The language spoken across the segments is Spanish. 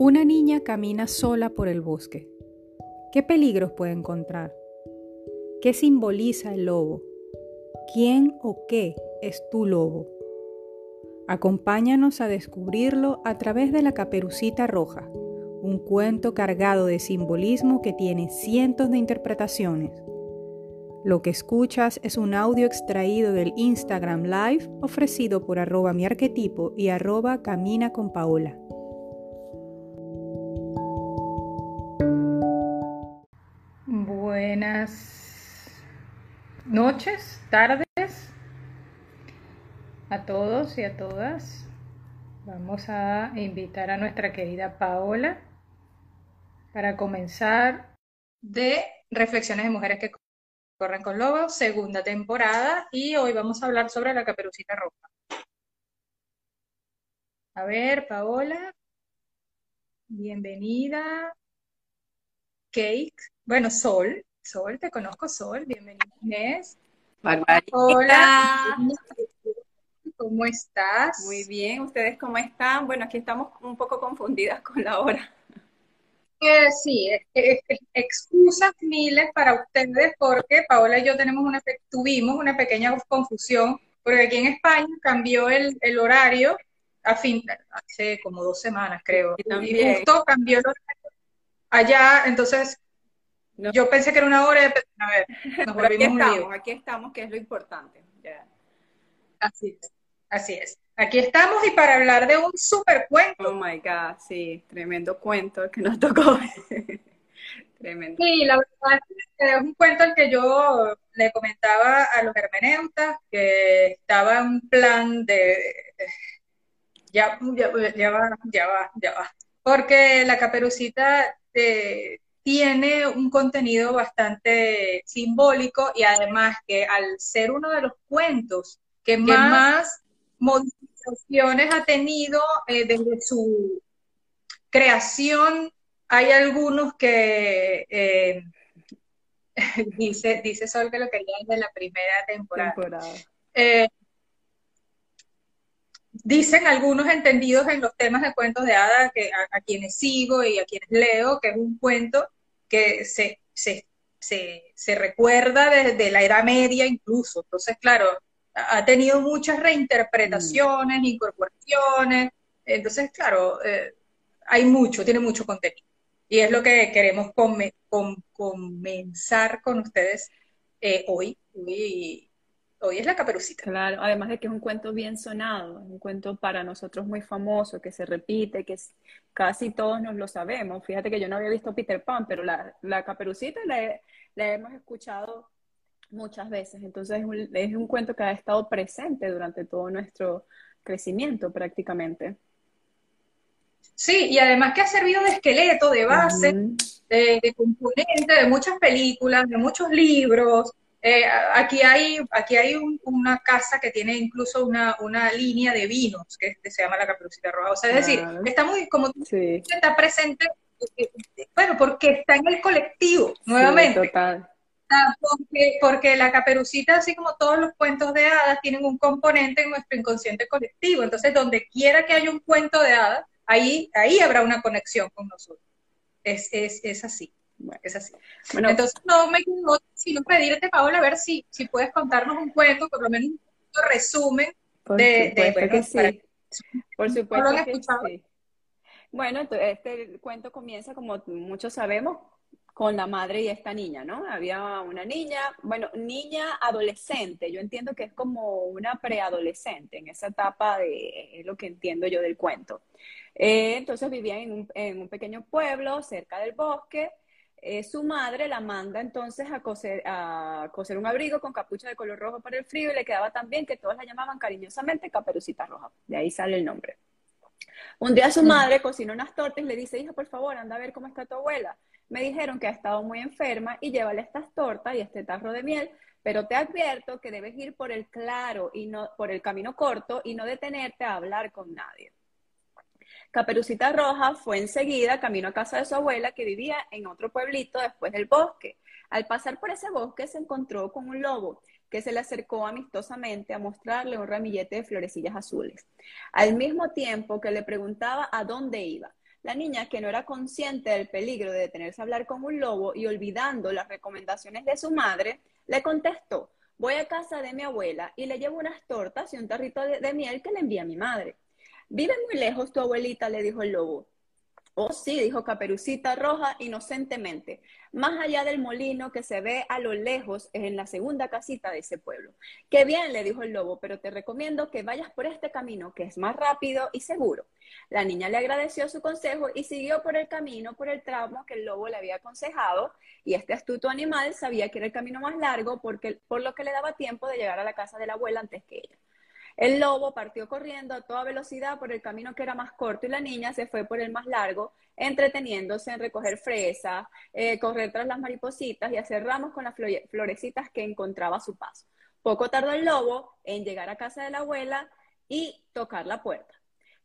Una niña camina sola por el bosque. ¿Qué peligros puede encontrar? ¿Qué simboliza el lobo? ¿Quién o qué es tu lobo? Acompáñanos a descubrirlo a través de la Caperucita Roja, un cuento cargado de simbolismo que tiene cientos de interpretaciones. Lo que escuchas es un audio extraído del Instagram Live ofrecido por arroba mi arquetipo y arroba camina con Paola. Noches, tardes a todos y a todas. Vamos a invitar a nuestra querida Paola para comenzar de Reflexiones de Mujeres que Corren con Lobos, segunda temporada, y hoy vamos a hablar sobre la caperucita roja. A ver, Paola, bienvenida. Cake, bueno, Sol, Sol, te conozco, Sol, bienvenida Inés. Hola. ¿Cómo estás? Muy bien, ¿ustedes cómo están? Bueno, aquí estamos un poco confundidas con la hora sí, excusas miles para ustedes porque Paola y yo tenemos una, tuvimos una pequeña confusión porque aquí en España cambió el, horario a fin, hace como dos semanas creo, y, justo cambió el horario allá, entonces yo pensé que era una hora, a ver, nos volvimos aquí estamos, aquí estamos, que es lo importante. Así es, así es. Aquí estamos y para hablar de un super cuento. Oh my God, sí, tremendo cuento que nos tocó. tremendo. Sí, la verdad es que es un cuento al que yo le comentaba a los hermeneutas que estaba en plan de. Ya, ya, va, ya va, ya va. Porque la caperucita eh, tiene un contenido bastante simbólico y además que al ser uno de los cuentos que, más modificaciones ha tenido eh, desde su creación. Hay algunos que eh, dice, dice Sol que lo quería desde la primera temporada. Eh, dicen algunos entendidos en los temas de cuentos de hadas que a, quienes sigo y a quienes leo, que es un cuento que se, se, se recuerda desde la Edad Media incluso. Entonces, claro, ha tenido muchas reinterpretaciones, incorporaciones. Entonces, claro, eh, hay mucho, tiene mucho contenido. Y es lo que queremos comenzar con ustedes eh, hoy. hoy. Hoy es la caperucita. Claro, además de que es un cuento bien sonado, un cuento para nosotros muy famoso, que se repite, que casi todos nos lo sabemos. Fíjate que yo no había visto Peter Pan, pero la, la caperucita la, la hemos escuchado muchas veces. Entonces es un, cuento que ha estado presente durante todo nuestro crecimiento prácticamente. Sí, y además que ha servido de esqueleto, de base, de, componente de muchas películas, de muchos libros. Eh, aquí hay, aquí hay una casa que tiene incluso una, línea de vinos que se llama la Caperucita Roja. O sea, es decir, está muy, como está presente, eh, bueno, porque está en el colectivo, nuevamente. total. Porque, la caperucita, así como todos los cuentos de hadas, tienen un componente en nuestro inconsciente colectivo. Entonces, donde quiera que haya un cuento de hadas, ahí, ahí habrá una conexión con nosotros. Es, es, es así. Es así. Entonces, no me quedo sino pedirte, Paola, a ver si, si puedes contarnos un cuento, por lo menos un resumen de, de que sí. Por supuesto que sí. Bueno, este cuento comienza, como muchos sabemos, con la madre y esta niña, ¿no? Había una niña, bueno, niña adolescente, yo entiendo que es como una preadolescente en esa etapa de, es lo que entiendo yo del cuento. Eh, entonces vivía en un, pequeño pueblo cerca del bosque. Eh, su madre la manda entonces a coser, a coser un abrigo con capucha de color rojo para el frío y le quedaba tan bien que todos la llamaban cariñosamente Caperucita Roja. De ahí sale el nombre. Un día su mm. madre cocina unas tortas y le dice, hija, por favor, anda a ver cómo está tu abuela me dijeron que ha estado muy enferma y llévale estas tortas y este tarro de miel, pero te advierto que debes ir por el claro y no por el camino corto y no detenerte a hablar con nadie. Caperucita Roja fue enseguida camino a casa de su abuela que vivía en otro pueblito después del bosque. Al pasar por ese bosque se encontró con un lobo que se le acercó amistosamente a mostrarle un ramillete de florecillas azules, al mismo tiempo que le preguntaba a dónde iba. La niña, que no era consciente del peligro de detenerse a hablar con un lobo y olvidando las recomendaciones de su madre, le contestó, voy a casa de mi abuela y le llevo unas tortas y un tarrito de, miel que le envía mi madre. ¿Vive muy lejos tu abuelita? le dijo el lobo. Oh, sí, dijo Caperucita Roja inocentemente. Más allá del molino que se ve a lo lejos es en la segunda casita de ese pueblo. Qué bien, le dijo el lobo, pero te recomiendo que vayas por este camino, que es más rápido y seguro. La niña le agradeció su consejo y siguió por el camino, por el tramo que el lobo le había aconsejado, y este astuto animal sabía que era el camino más largo porque, por lo que le daba tiempo de llegar a la casa de la abuela antes que ella. El lobo partió corriendo a toda velocidad por el camino que era más corto y la niña se fue por el más largo, entreteniéndose en recoger fresas, eh, correr tras las maripositas y hacer ramos con las florecitas que encontraba a su paso. Poco tardó el lobo en llegar a casa de la abuela y tocar la puerta.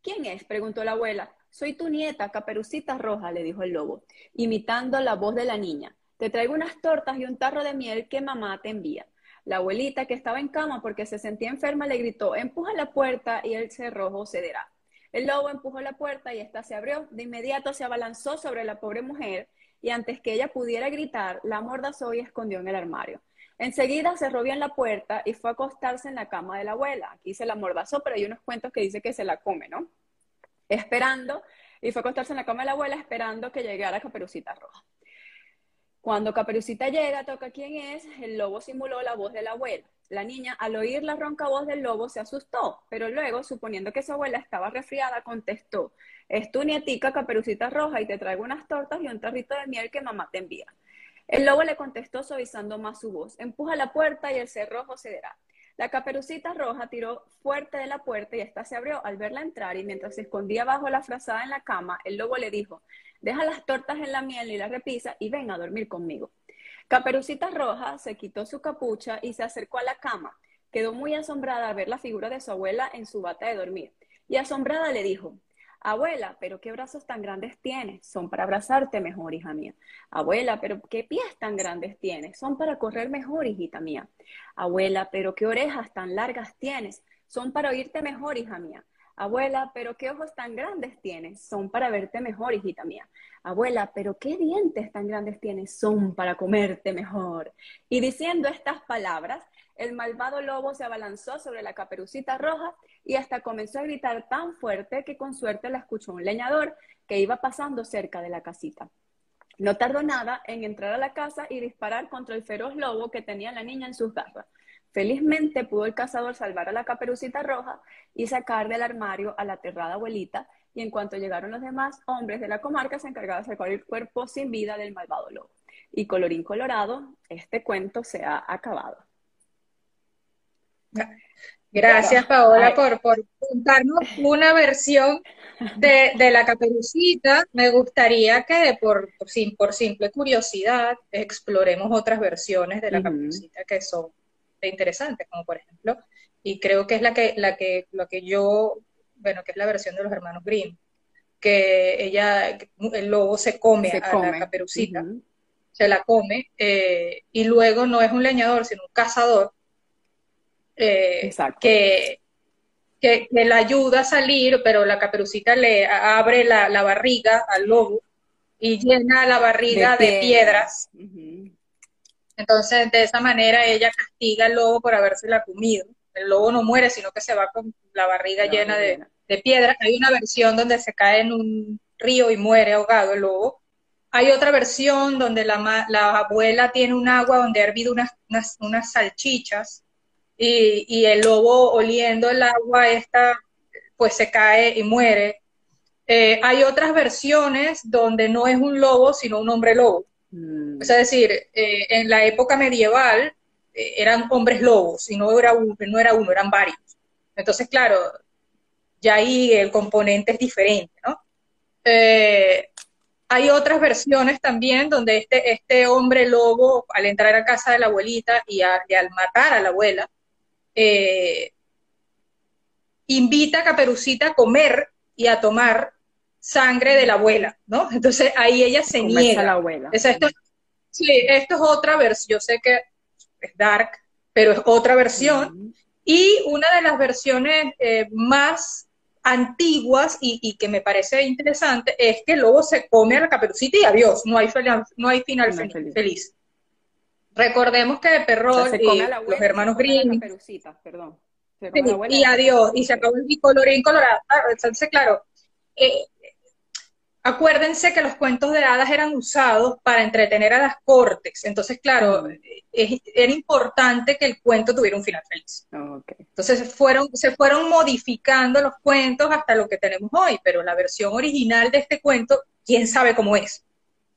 ¿Quién es? preguntó la abuela. Soy tu nieta, Caperucita Roja, le dijo el lobo, imitando la voz de la niña. Te traigo unas tortas y un tarro de miel que mamá te envía. La abuelita, que estaba en cama porque se sentía enferma, le gritó, empuja la puerta y el cerrojo cederá. El lobo empujó la puerta y ésta se abrió. De inmediato se abalanzó sobre la pobre mujer y antes que ella pudiera gritar, la amordazó y escondió en el armario. Enseguida cerró bien la puerta y fue a acostarse en la cama de la abuela. Aquí se la amordazó, pero hay unos cuentos que dice que se la come, ¿no? Esperando, y fue a acostarse en la cama de la abuela esperando que llegara Caperucita Roja. Cuando Caperucita llega, toca quién es, el lobo simuló la voz de la abuela. La niña, al oír la ronca voz del lobo, se asustó, pero luego, suponiendo que su abuela estaba resfriada, contestó, es tu nietica Caperucita Roja y te traigo unas tortas y un tarrito de miel que mamá te envía. El lobo le contestó suavizando más su voz, empuja la puerta y el cerrojo cederá. La caperucita roja tiró fuerte de la puerta y ésta se abrió al verla entrar y mientras se escondía bajo la frazada en la cama, el lobo le dijo, deja las tortas en la miel y la repisa y ven a dormir conmigo. Caperucita Roja se quitó su capucha y se acercó a la cama. Quedó muy asombrada al ver la figura de su abuela en su bata de dormir. Y asombrada le dijo, Abuela, pero qué brazos tan grandes tienes, son para abrazarte mejor, hija mía. Abuela, pero qué pies tan grandes tienes, son para correr mejor, hijita mía. Abuela, pero qué orejas tan largas tienes, son para oírte mejor, hija mía. Abuela, pero qué ojos tan grandes tienes, son para verte mejor, hijita mía. Abuela, pero qué dientes tan grandes tienes, son para comerte mejor. Y diciendo estas palabras, el malvado lobo se abalanzó sobre la caperucita roja y hasta comenzó a gritar tan fuerte que con suerte la escuchó un leñador que iba pasando cerca de la casita. No tardó nada en entrar a la casa y disparar contra el feroz lobo que tenía la niña en sus garras. Felizmente pudo el cazador salvar a la caperucita roja y sacar del armario a la aterrada abuelita, y en cuanto llegaron los demás hombres de la comarca se encargaron de sacar el cuerpo sin vida del malvado lobo. Y colorín colorado, este cuento se ha acabado. Gracias, Paola, por, por contarnos una versión de, la caperucita. Me gustaría que, por, por, simple curiosidad, exploremos otras versiones de la caperucita que son interesantes, como por ejemplo, y creo que es la que, la que, lo que yo, bueno, que es la versión de los hermanos Grimm, que ella, el lobo se come a la caperucita, se la come, eh, y luego no es un leñador, sino un cazador, eh, que, que, la ayuda a salir, pero la caperucita le abre la, barriga al lobo y llena la barriga de, piedras. Entonces, de esa manera ella castiga al lobo por haberse la comido. El lobo no muere, sino que se va con la barriga llena de, de piedras. Hay una versión donde se cae en un río y muere ahogado el lobo. Hay otra versión donde la, la abuela tiene un agua donde ha hervido unas, unas, salchichas y, y, el lobo oliendo el agua esta, pues se cae y muere. Eh, hay otras versiones donde no es un lobo, sino un hombre lobo. Mm. Es decir, eh, en la época medieval eh, eran hombres lobos y no era, uno, no era uno, eran varios. Entonces, claro, ya ahí el componente es diferente, ¿no? Hay otras versiones también donde este, este hombre lobo, al entrar a casa de la abuelita y, al matar a la abuela, invita a Caperucita a comer y a tomar sangre de la abuela, ¿no? Entonces ahí ella se niega. la abuela. esto, sí, esto es otra versión, yo sé que es dark, pero es otra versión. Y una de las versiones eh, más antiguas y, que me parece interesante es que el lobo se come a la caperucita y adiós, no hay, no hay final feliz. Recordemos que Perrol y los hermanos Grimm... Perdón. y adiós, y se acabó el colorín colorado. Entonces, claro, eh, Acuérdense que los cuentos de hadas eran usados para entretener a las cortes, entonces, claro, era importante que el cuento tuviera un final feliz. Entonces fueron, se fueron modificando los cuentos hasta lo que tenemos hoy, pero la versión original de este cuento, quién sabe cómo es.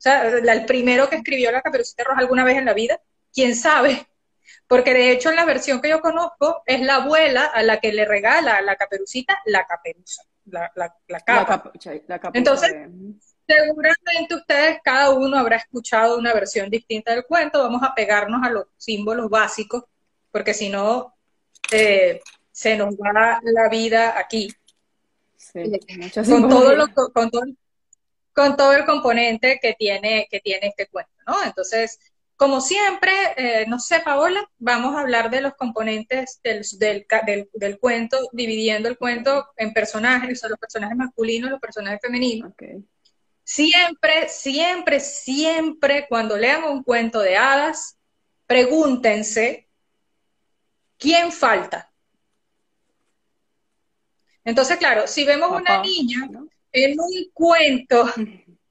Sea, el primero que escribió la Caperucita Roja alguna vez en la vida, quién sabe. Porque de hecho en la versión que yo conozco es la abuela a la que le regala a la caperucita la caperuza la, la, capa. Entonces, seguramente ustedes, cada uno habrá escuchado una versión distinta del cuento. Vamos a pegarnos a los símbolos básicos, porque si no, eh, se nos va la vida aquí. Eh, con, todo lo, con, todo, con todo el componente que tiene, que tiene este cuento, ¿no? Entonces, como siempre, eh, no sé, Paola, vamos a hablar de los componentes del, del, cuento, dividiendo el cuento en personajes, son los personajes masculinos y los personajes femeninos. Siempre, siempre, siempre, cuando lean un cuento de hadas, pregúntense, ¿quién falta? Entonces, claro, si vemos una niña en un cuento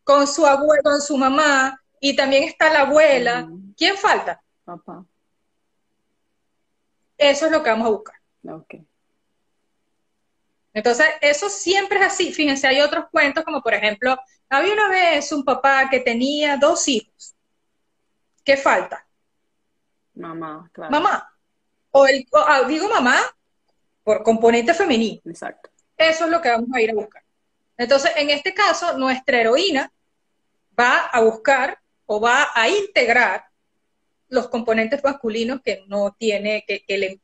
con su abuelo, con su mamá, y también está la abuela. ¿Quién falta? Papá. Eso es lo que vamos a buscar. Entonces, eso siempre es así. Fíjense, hay otros cuentos como, por ejemplo, había una vez un papá que tenía dos hijos. ¿Qué falta? Mamá, claro. Mamá. O, el, ah, digo mamá por componente femenino. Exacto. Eso es lo que vamos a ir a buscar. Entonces, en este caso, nuestra heroína va a buscar o va a integrar los componentes masculinos que no tiene, que, el,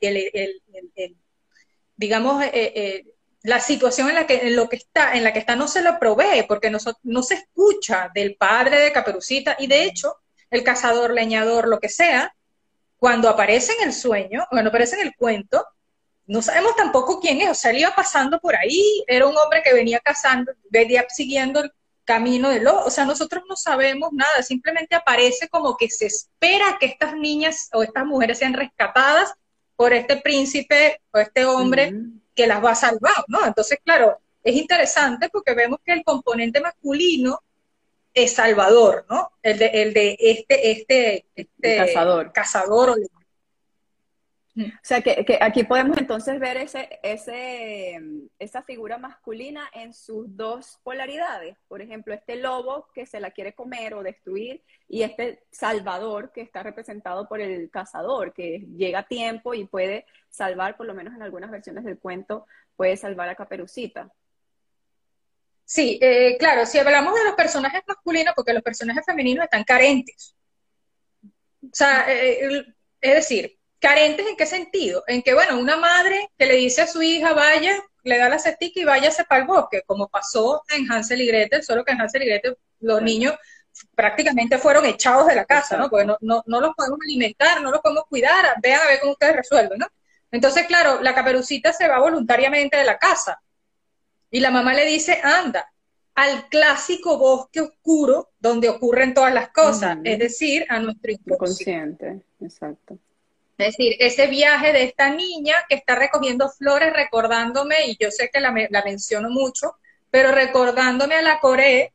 digamos, eh, eh, la situación en la que en lo que está, en la que está no se lo provee, porque no, no se escucha del padre de Caperucita, y de hecho, el cazador, leñador, lo que sea, cuando aparece en el sueño, cuando aparece en el cuento, no sabemos tampoco quién es, o sea, él iba pasando por ahí, era un hombre que venía cazando, venía siguiendo camino de lo, o sea, nosotros no sabemos nada, simplemente aparece como que se espera que estas niñas o estas mujeres sean rescatadas por este príncipe o este hombre que las va a salvar, ¿no? Entonces, claro, es interesante porque vemos que el componente masculino es salvador, ¿no? El de, el de este, este, este cazador. cazador o o sea, que, aquí podemos entonces ver ese, ese, esa figura masculina en sus dos polaridades. Por ejemplo, este lobo que se la quiere comer o destruir y este salvador que está representado por el cazador, que llega a tiempo y puede salvar, por lo menos en algunas versiones del cuento, puede salvar a Caperucita. Sí, eh, claro, si hablamos de los personajes masculinos, porque los personajes femeninos están carentes. O sea, eh, es decir, ¿Carentes en qué sentido? En que, bueno, una madre que le dice a su hija, vaya, le da la cestica y váyase para el bosque, como pasó en Hansel y Gretel, solo que en Hansel y Gretel los niños prácticamente fueron echados de la casa, ¿no? Porque no, no, los podemos alimentar, no los podemos cuidar, vean a ver cómo ustedes resuelven, ¿no? Entonces, claro, la caperucita se va voluntariamente de la casa y la mamá le dice, anda, al clásico bosque oscuro donde ocurren todas las cosas, es decir, a nuestro inconsciente. Exacto. Es decir, ese viaje de esta niña que está recogiendo flores, recordándome, y yo sé que la, menciono mucho, pero recordándome a la Coré,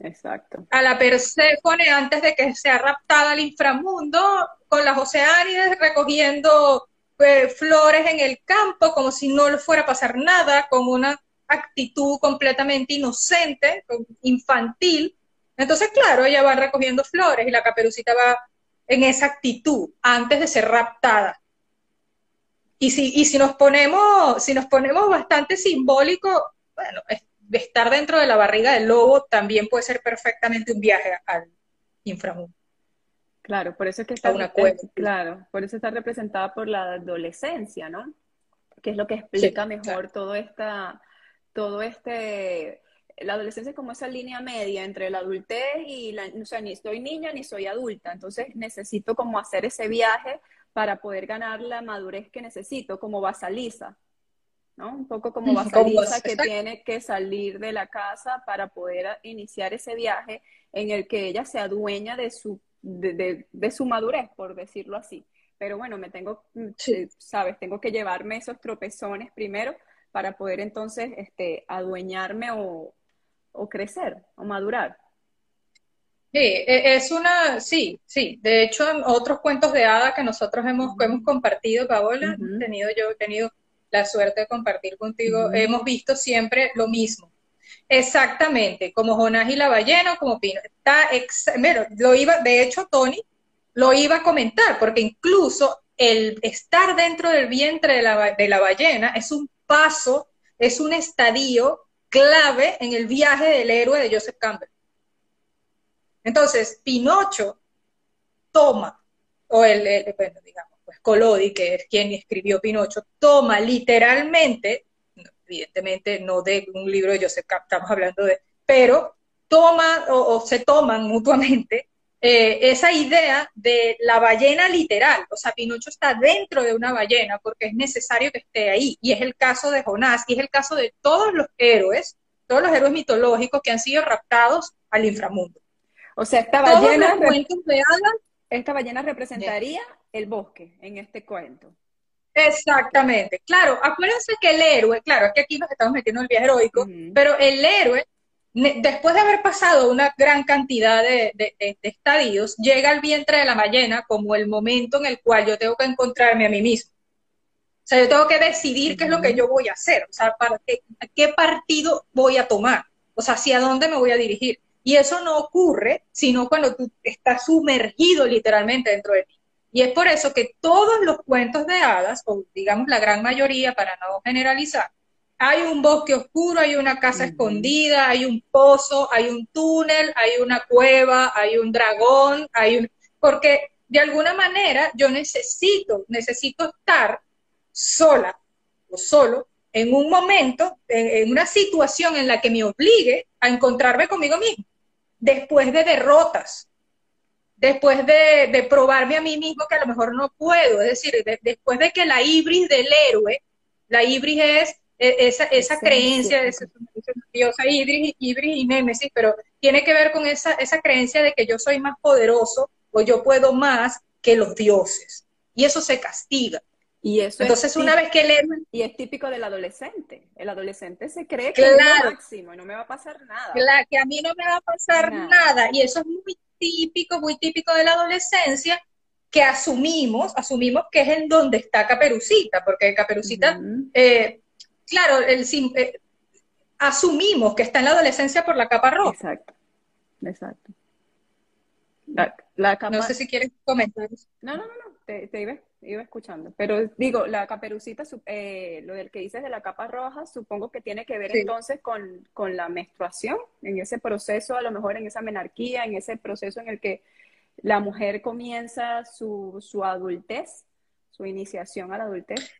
Exacto. a la Perséfone antes de que sea raptada al inframundo, con las Oceánides recogiendo pues, flores en el campo como si no le fuera a pasar nada, con una actitud completamente inocente, infantil. Entonces, claro, ella va recogiendo flores y la caperucita va en esa actitud antes de ser raptada. Y si, y si nos ponemos, si nos ponemos bastante simbólico, bueno, estar dentro de la barriga del lobo también puede ser perfectamente un viaje al inframundo. Claro, por eso es que está una claro, por eso está representada por la adolescencia, ¿no? Que es lo que explica mejor todo esta, todo este la adolescencia es como esa línea media entre la adultez y la, o sea, ni soy niña ni soy adulta, entonces necesito como hacer ese viaje para poder ganar la madurez que necesito, como basaliza. ¿no? Un poco como Basaliza que tiene que salir de la casa para poder iniciar ese viaje en el que ella se adueña de su, de, su madurez, por decirlo así. Pero bueno, me tengo, eh, sabes, tengo que llevarme esos tropezones primero para poder entonces este, adueñarme o, o crecer o madurar. Sí, e, es una, sí, sí. De hecho, en otros cuentos de hada que nosotros hemos, hemos compartido, Paola, tenido, yo he tenido la suerte de compartir contigo, hemos visto siempre lo mismo. Exactamente, como Jonás y la ballena, como Pino. Está lo iba, de hecho, Tony lo iba a comentar, porque incluso el estar dentro del vientre de la, de la ballena es un paso, es un estadio clave en el viaje del héroe de Joseph Campbell. Entonces, Pinocho toma, o el, bueno, digamos, pues Colodi, que es quien escribió Pinocho, toma literalmente, evidentemente no de un libro de Joseph Campbell, estamos hablando de, pero toma o, se toman mutuamente eh, esa idea de la ballena literal, o sea, Pinocho está dentro de una ballena porque es necesario que esté ahí, y es el caso de Jonás, y es el caso de todos los héroes, todos los héroes mitológicos que han sido raptados al inframundo. O sea, esta ballena, esta ballena representaría el bosque en este cuento. Exactamente, claro, acuérdense que el héroe, claro, es que aquí nos estamos metiendo en el viaje heroico, pero el héroe, después de haber pasado una gran cantidad de, estadios, llega al vientre de la ballena como el momento en el cual yo tengo que encontrarme a mí mismo. O sea, yo tengo que decidir qué es lo que yo voy a hacer, o sea, para qué, qué partido voy a tomar, o sea, hacia dónde me voy a dirigir. Y eso no ocurre sino cuando tú estás sumergido literalmente dentro de ti. Y es por eso que todos los cuentos de hadas, o digamos la gran mayoría para no generalizar, hay un bosque oscuro, hay una casa escondida, hay un pozo, hay un túnel, hay una cueva, hay un dragón, hay un... Porque de alguna manera yo necesito, necesito estar sola o solo en un momento, en una situación en la que me obligue a encontrarme conmigo mismo. Después de derrotas, después de, probarme a mí mismo que a lo mejor no puedo, es decir, después de que la ibris del héroe, la ibris es e, esa, esa creencia de esa diosa ibris y némesis, pero tiene que ver con esa, esa creencia de que yo soy más poderoso o yo puedo más que los dioses. Y eso se castiga. Y eso Entonces, una vez que leen... Y es típico del adolescente. El adolescente se cree que es lo máximo y no me va a pasar nada. Claro, que a mí no me va a pasar nada. Y eso es muy típico, muy típico de la adolescencia, que asumimos, asumimos que es en donde está Caperucita, porque Caperucita, eh, claro, el, eh, asumimos que está en la adolescencia por la capa roja. Exacto, exacto. No sé si quieres comentar. No, no, no, no. Te, te, iba, iba, escuchando. Pero digo, la caperucita, eh, lo del que dices de la capa roja, supongo que tiene que ver entonces con, con, la menstruación, en ese proceso, a lo mejor en esa menarquía, en ese proceso en el que la mujer comienza su, su adultez, su iniciación a la adultez.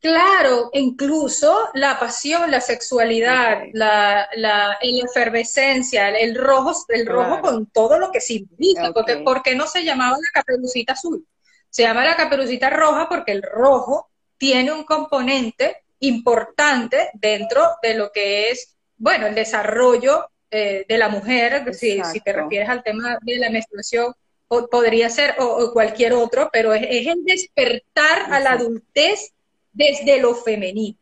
Claro, incluso la pasión, la sexualidad, la, la, efervescencia, el rojo, el rojo con todo lo que simboliza, porque ¿por qué no se llamaba la caperucita azul? Se llama la caperucita roja porque el rojo tiene un componente importante dentro de lo que es, bueno, el desarrollo eh, de la mujer, si, si, te refieres al tema de la menstruación, podría ser o, cualquier otro, pero es, el despertar a la adultez desde lo femenino,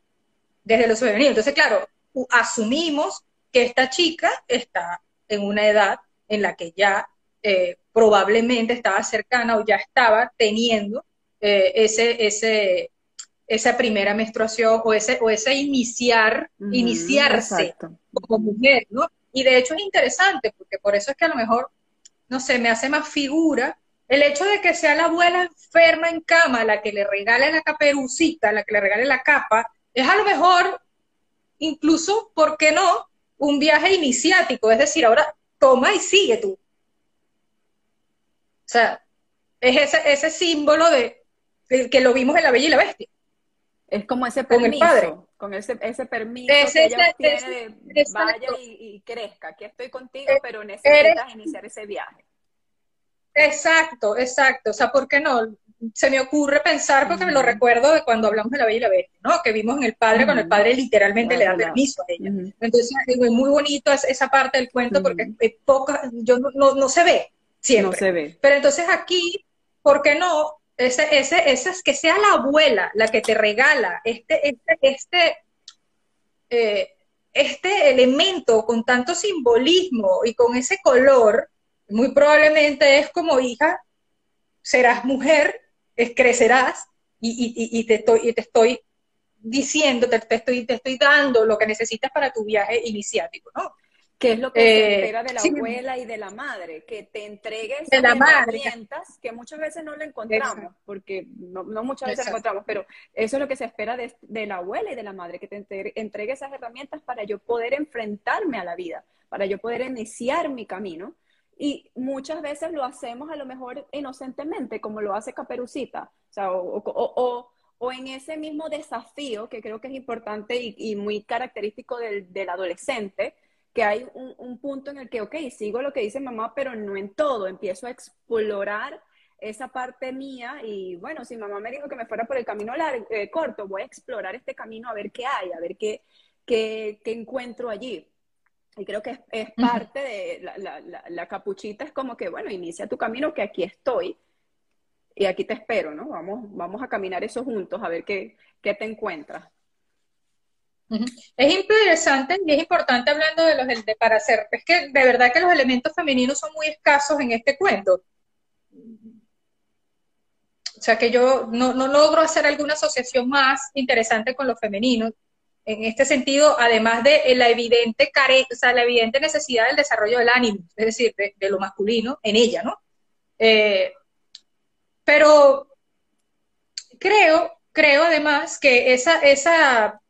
desde lo femenino. Entonces, claro, asumimos que esta chica está en una edad en la que ya eh, probablemente estaba cercana o ya estaba teniendo eh, ese, ese, esa primera menstruación o ese, o ese iniciar, iniciarse como mujer, ¿no? Y de hecho es interesante, porque por eso es que a lo mejor, no sé, me hace más figura el hecho de que sea la abuela enferma en cama la que le regale la caperucita, la que le regale la capa, es a lo mejor, incluso, ¿por qué no? Un viaje iniciático, es decir, ahora toma y sigue tú. O sea, es ese, ese símbolo de, que lo vimos en La Bella y la Bestia. Es como ese permiso, con, ese, ese permiso que ella tiene de vaya y, crezca. Aquí estoy contigo, pero necesitas iniciar ese viaje. Exacto, exacto. O sea, ¿por qué no? Se me ocurre pensar, porque me lo recuerdo de cuando hablamos de la Bella y la Bestia, ¿no? Que vimos en el padre, cuando el padre literalmente le da permiso a ella. Entonces, es muy bonito esa parte del cuento, porque es poca, yo no, no, se ve siempre. No se ve. Pero entonces aquí, ¿por qué no? Ese, ese, ese es que sea la abuela la que te regala este, este, este, eh, este elemento con tanto simbolismo y con ese color, muy probablemente es como hija, serás mujer, crecerás y, te estoy, te estoy diciendo, te, estoy, te estoy dando lo que necesitas para tu viaje iniciático, ¿no? ¿Qué es lo que se eh, espera de la abuela y de la madre? Que te entregues de herramientas que muchas veces no le encontramos, porque no, muchas veces encontramos, pero eso es lo que se espera de, de, la abuela y de la madre, que te entregue esas herramientas para yo poder enfrentarme a la vida, para yo poder iniciar mi camino. Y muchas veces lo hacemos a lo mejor inocentemente, como lo hace Caperucita, o, o, en ese mismo desafío que creo que es importante y, y muy característico del, del adolescente, que hay un, punto en el que, ok, sigo lo que dice mamá, pero no en todo, empiezo a explorar esa parte mía y bueno, si mamá me dijo que me fuera por el camino largo, eh, corto, voy a explorar este camino a ver qué hay, a ver qué, qué, qué encuentro allí. Y creo que es, parte de la, la, la, capuchita, es como que, bueno, inicia tu camino, que aquí estoy y aquí te espero, ¿no? Vamos, vamos a caminar eso juntos, a ver qué, qué te encuentras. Es interesante y es importante hablando de los de para hacer, es que de verdad que los elementos femeninos son muy escasos en este cuento. O sea que yo no, logro hacer alguna asociación más interesante con los femeninos. En este sentido, además de la evidente care, o sea, la evidente necesidad del desarrollo del ánimo, es decir, de, lo masculino en ella, ¿no? Eh, pero creo, creo además que esa, esa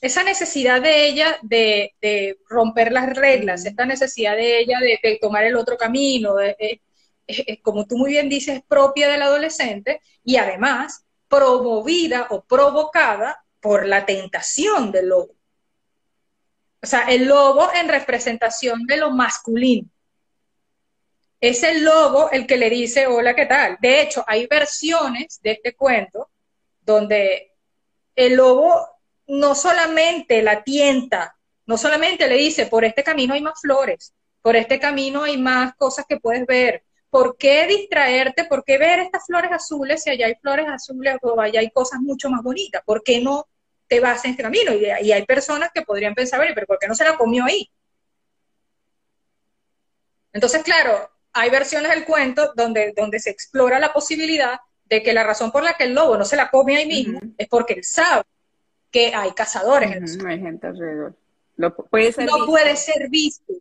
esa necesidad de ella de, romper las reglas, esta necesidad de ella de, tomar el otro camino, como tú muy bien dices, es propia del adolescente y además promovida o provocada por la tentación del lobo. O sea, el lobo en representación de lo masculino. Es el lobo el que le dice, hola, ¿qué tal? De hecho, hay versiones de este cuento donde el lobo no solamente la tienta, no solamente le dice, por este camino hay más flores, por este camino hay más cosas que puedes ver. ¿Por qué distraerte? ¿Por qué ver estas flores azules si allá hay flores azules o allá hay cosas mucho más bonitas? ¿Por qué no te vas en este camino? Y, hay personas que podrían pensar, pero ¿por qué no se la comió ahí? Entonces, claro, hay versiones del cuento donde, donde se explora la posibilidad de que la razón por la que el lobo no se la come ahí mismo es porque él sabe que hay cazadores en hay gente alrededor. puede ser no puede ser visto.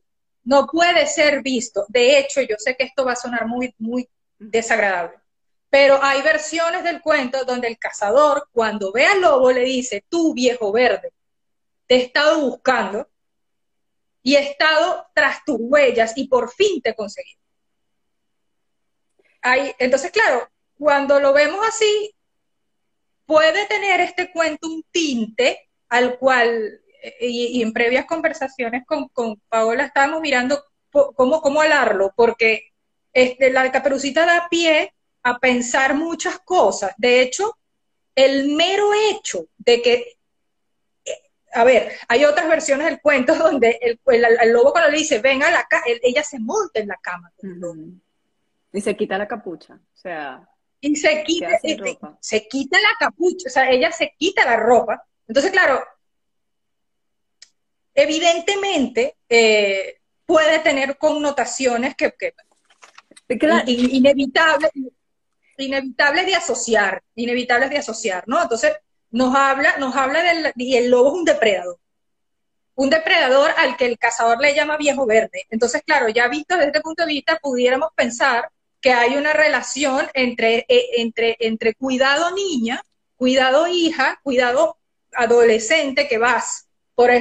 No puede ser visto. De hecho, yo sé que esto va a sonar muy, muy desagradable. Pero hay versiones del cuento donde el cazador, cuando ve al lobo, le dice, tú viejo verde, te he estado buscando y he estado tras tus huellas y por fin te conseguí. Hay, entonces, claro, cuando lo vemos así, puede tener este cuento un tinte al cual, eh, y, en previas conversaciones con, con, Paola estábamos mirando cómo, cómo alarlo, porque este, la caperucita da pie a pensar muchas cosas. De hecho, el mero hecho de que, eh, a ver, hay otras versiones del cuento donde el, el, lobo cuando le dice, venga, la ella se monta en la cama. Y se quita la capucha, o sea y se quita, se quita la capucha, o sea, ella se quita la ropa. Entonces, claro, evidentemente eh, puede tener connotaciones que, inevitables, inevitables de asociar, inevitables de asociar, ¿no? Entonces, nos habla, nos habla del, y el lobo es un depredador. Un depredador al que el cazador le llama viejo verde. Entonces, claro, ya visto desde este punto de vista, pudiéramos pensar que hay una relación entre, eh, entre, entre cuidado niña, cuidado hija, cuidado adolescente que vas por,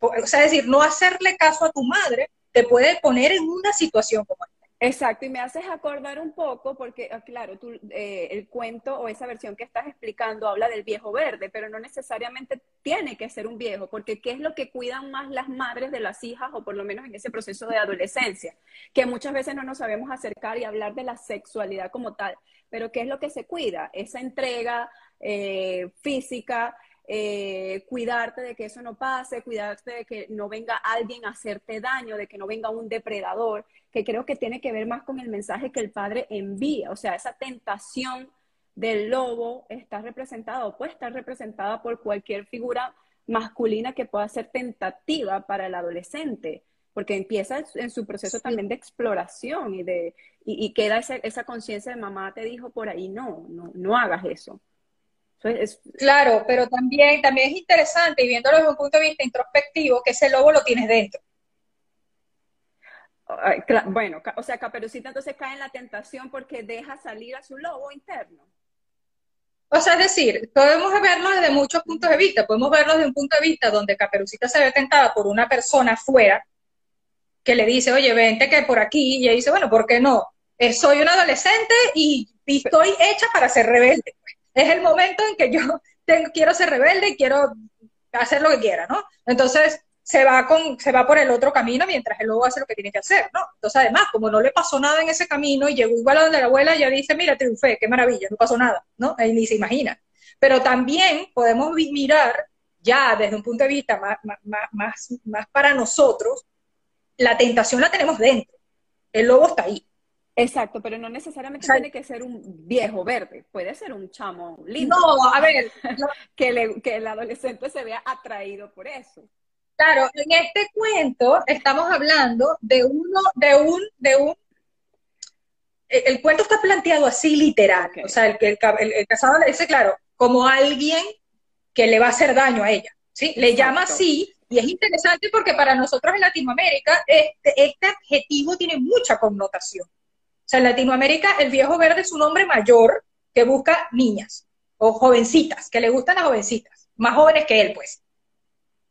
o sea, decir, no hacerle caso a tu madre te puede poner en una situación como esta. Exacto, y me haces acordar un poco, porque ah, claro, tú, eh, el cuento o esa versión que estás explicando habla del viejo verde, pero no necesariamente tiene que ser un viejo, porque ¿qué es lo que cuidan más las madres de las hijas, o por lo menos en ese proceso de adolescencia? Que muchas veces no nos sabemos acercar y hablar de la sexualidad como tal, pero ¿qué es lo que se cuida? Esa entrega eh, física, eh, cuidarte de que eso no pase, cuidarte de que no venga alguien a hacerte daño, de que no venga un depredador, que creo que tiene que ver más con el mensaje que el padre envía, o sea, esa tentación del lobo está representada o puede estar representada por cualquier figura masculina que pueda ser tentativa para el adolescente, porque empieza en su proceso también de exploración y, de, y, queda esa, esa conciencia de mamá te dijo por ahí, no, no, no hagas eso. Claro, pero también, también es interesante, y viéndolo desde un punto de vista introspectivo, que ese lobo lo tienes dentro. Bueno, o sea, Caperucita entonces cae en la tentación porque deja salir a su lobo interno. O sea, es decir, podemos verlo desde muchos puntos de vista. Podemos verlo desde un punto de vista donde Caperucita se ve tentada por una persona afuera que le dice, oye, vente que por aquí, y ella dice, bueno, ¿por qué no? Eh, soy un adolescente y, estoy hecha para ser rebelde. Es el momento en que yo quiero ser rebelde y quiero hacer lo que quiera, ¿no? Entonces, se va, con, se va por el otro camino mientras el lobo hace lo que tiene que hacer, ¿no? Entonces, además, como no le pasó nada en ese camino y llegó igual a donde la abuela, ya dice, mira, triunfé, qué maravilla, no pasó nada, ¿no? Él ni se imagina. Pero también podemos mirar ya desde un punto de vista más, más, más, para nosotros, la tentación la tenemos dentro. El lobo está ahí. Exacto, pero no necesariamente tiene que ser un viejo verde, puede ser un chamo lindo. No, a ver. que, que el adolescente se vea atraído por eso. Claro, en este cuento estamos hablando de uno, de un, de un, el, cuento está planteado así literal, o sea, el, el, el, casado le dice, claro, como alguien que le va a hacer daño a ella, ¿sí? Le llama así, y es interesante porque para nosotros en Latinoamérica este, este adjetivo tiene mucha connotación. O sea, en Latinoamérica el viejo verde es un hombre mayor que busca niñas o jovencitas, que le gustan las jovencitas, más jóvenes que él, pues.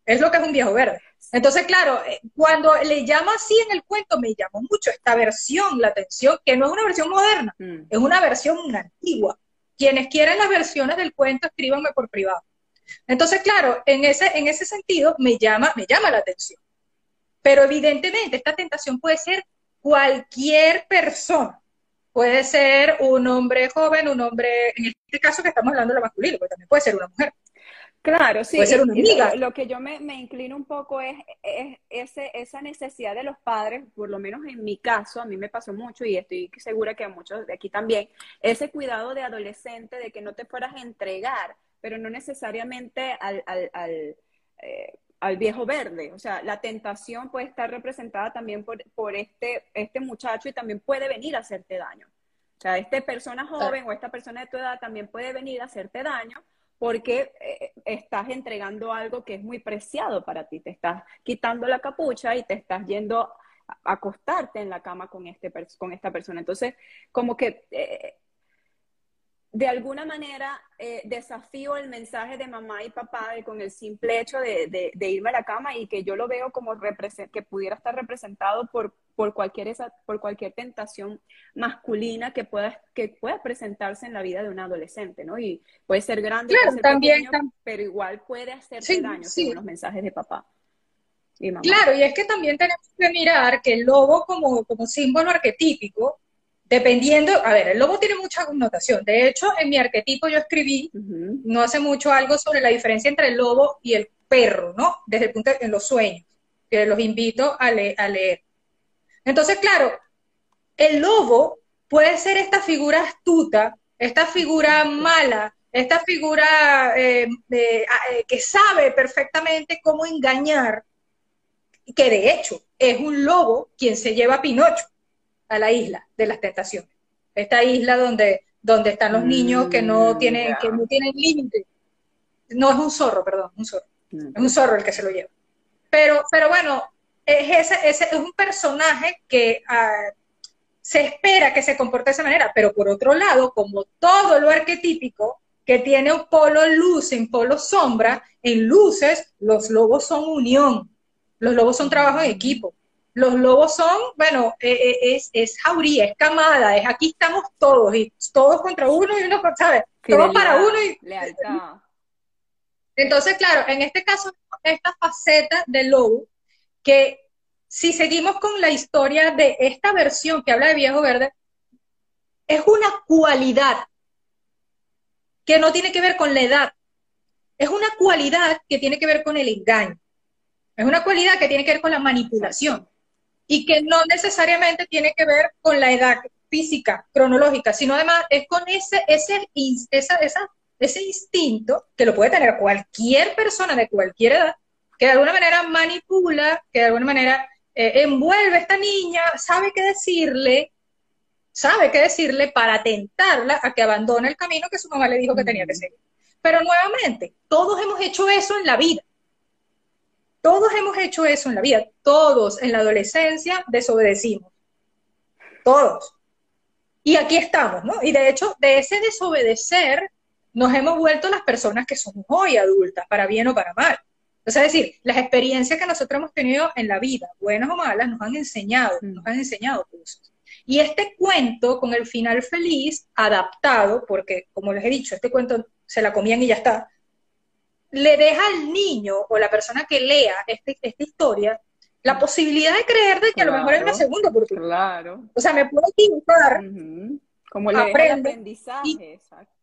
Es lo que es un viejo verde. Entonces, claro, eh, cuando le llama así en el cuento, me llamó mucho esta versión, la atención, que no es una versión moderna, mm. es una versión antigua. Quienes quieran las versiones del cuento, escríbanme por privado. Entonces, claro, en ese, en ese sentido me llama, me llama la atención. Pero evidentemente esta tentación puede ser cualquier persona. Puede ser un hombre joven, un hombre, en este caso que estamos hablando de lo masculino, pero también puede ser una mujer. Claro, sí. Puede ser una amiga. Lo, que yo me, inclino un poco es, ese, esa necesidad de los padres, por lo menos en mi caso, a mí me pasó mucho y estoy segura que a muchos de aquí también, ese cuidado de adolescente de que no te fueras a entregar, pero no necesariamente al, al, al, eh, al viejo verde. O sea, la tentación puede estar representada también por, por este, este muchacho y también puede venir a hacerte daño. O sea, esta persona joven o esta persona de tu edad también puede venir a hacerte daño porque eh, estás entregando algo que es muy preciado para ti, te estás quitando la capucha y te estás yendo a acostarte en la cama con, este, con esta persona. Entonces, como que eh, de alguna manera eh, desafío el mensaje de mamá y papá con el simple hecho de, irme a la cama y que yo lo veo como que pudiera estar representado por, por, cualquier, esa, por cualquier tentación masculina que pueda, que pueda presentarse en la vida de un adolescente, ¿no? Y puede ser grande, puede ser también, pequeño, pero igual puede hacerte daño según los mensajes de papá. Y mamá. Claro, y es que también tenemos que mirar que el lobo como, como símbolo arquetípico dependiendo, a ver, el lobo tiene mucha connotación. De hecho, en mi arquetipo yo escribí no hace mucho algo sobre la diferencia entre el lobo y el perro, ¿no? Desde el punto de en los sueños, que los invito a, leer. Entonces, claro, el lobo puede ser esta figura astuta, esta figura mala, esta figura eh, eh, que sabe perfectamente cómo engañar, que de hecho es un lobo quien se lleva a Pinocho a la isla de las tentaciones. Esta isla donde, donde están los niños que no mm, tienen, que no tienen límite. No es un zorro, perdón, un zorro. Mm. Es un zorro el que se lo lleva. Pero, pero bueno, es, ese, ese es un personaje que ah, se espera que se comporte de esa manera, pero por otro lado, como todo lo arquetípico, que tiene un polo luz en polo sombra, en luces los lobos son unión, los lobos son trabajo en equipo, los lobos son, bueno, eh, eh, es, es jauría, es camada, es aquí estamos todos, y todos contra uno y uno, ¿sabes? Todos para uno y... Lealtad. Entonces, claro, en este caso, esta faceta del lobo, que si seguimos con la historia de esta versión que habla de viejo verde, es una cualidad que no tiene que ver con la edad, es una cualidad que tiene que ver con el engaño, es una cualidad que tiene que ver con la manipulación y que no necesariamente tiene que ver con la edad física, cronológica, sino además es con ese, ese, esa, esa ese instinto que lo puede tener cualquier persona de cualquier edad, que de alguna manera manipula, que de alguna manera eh, envuelve a esta niña, sabe qué decirle, sabe qué decirle para tentarla a que abandone el camino que su mamá le dijo que tenía que seguir. Pero nuevamente, todos hemos hecho eso en la vida. Todos hemos hecho eso en la vida. Todos en la adolescencia desobedecimos. Todos. Y aquí estamos, ¿no? Y de hecho, de ese desobedecer nos hemos vuelto las personas que somos hoy adultas, para bien o para mal. Es decir, las experiencias que nosotros hemos tenido en la vida, buenas o malas, nos han enseñado, mm. nos han enseñado cosas. Y este cuento con el final feliz, adaptado, porque como les he dicho, este cuento se la comían y ya está, le deja al niño o la persona que lea este, esta historia la posibilidad de creer de que a lo mejor es una segunda oportunidad. Claro. O sea, me puedo equivocar. Como le deja el aprendizaje, exacto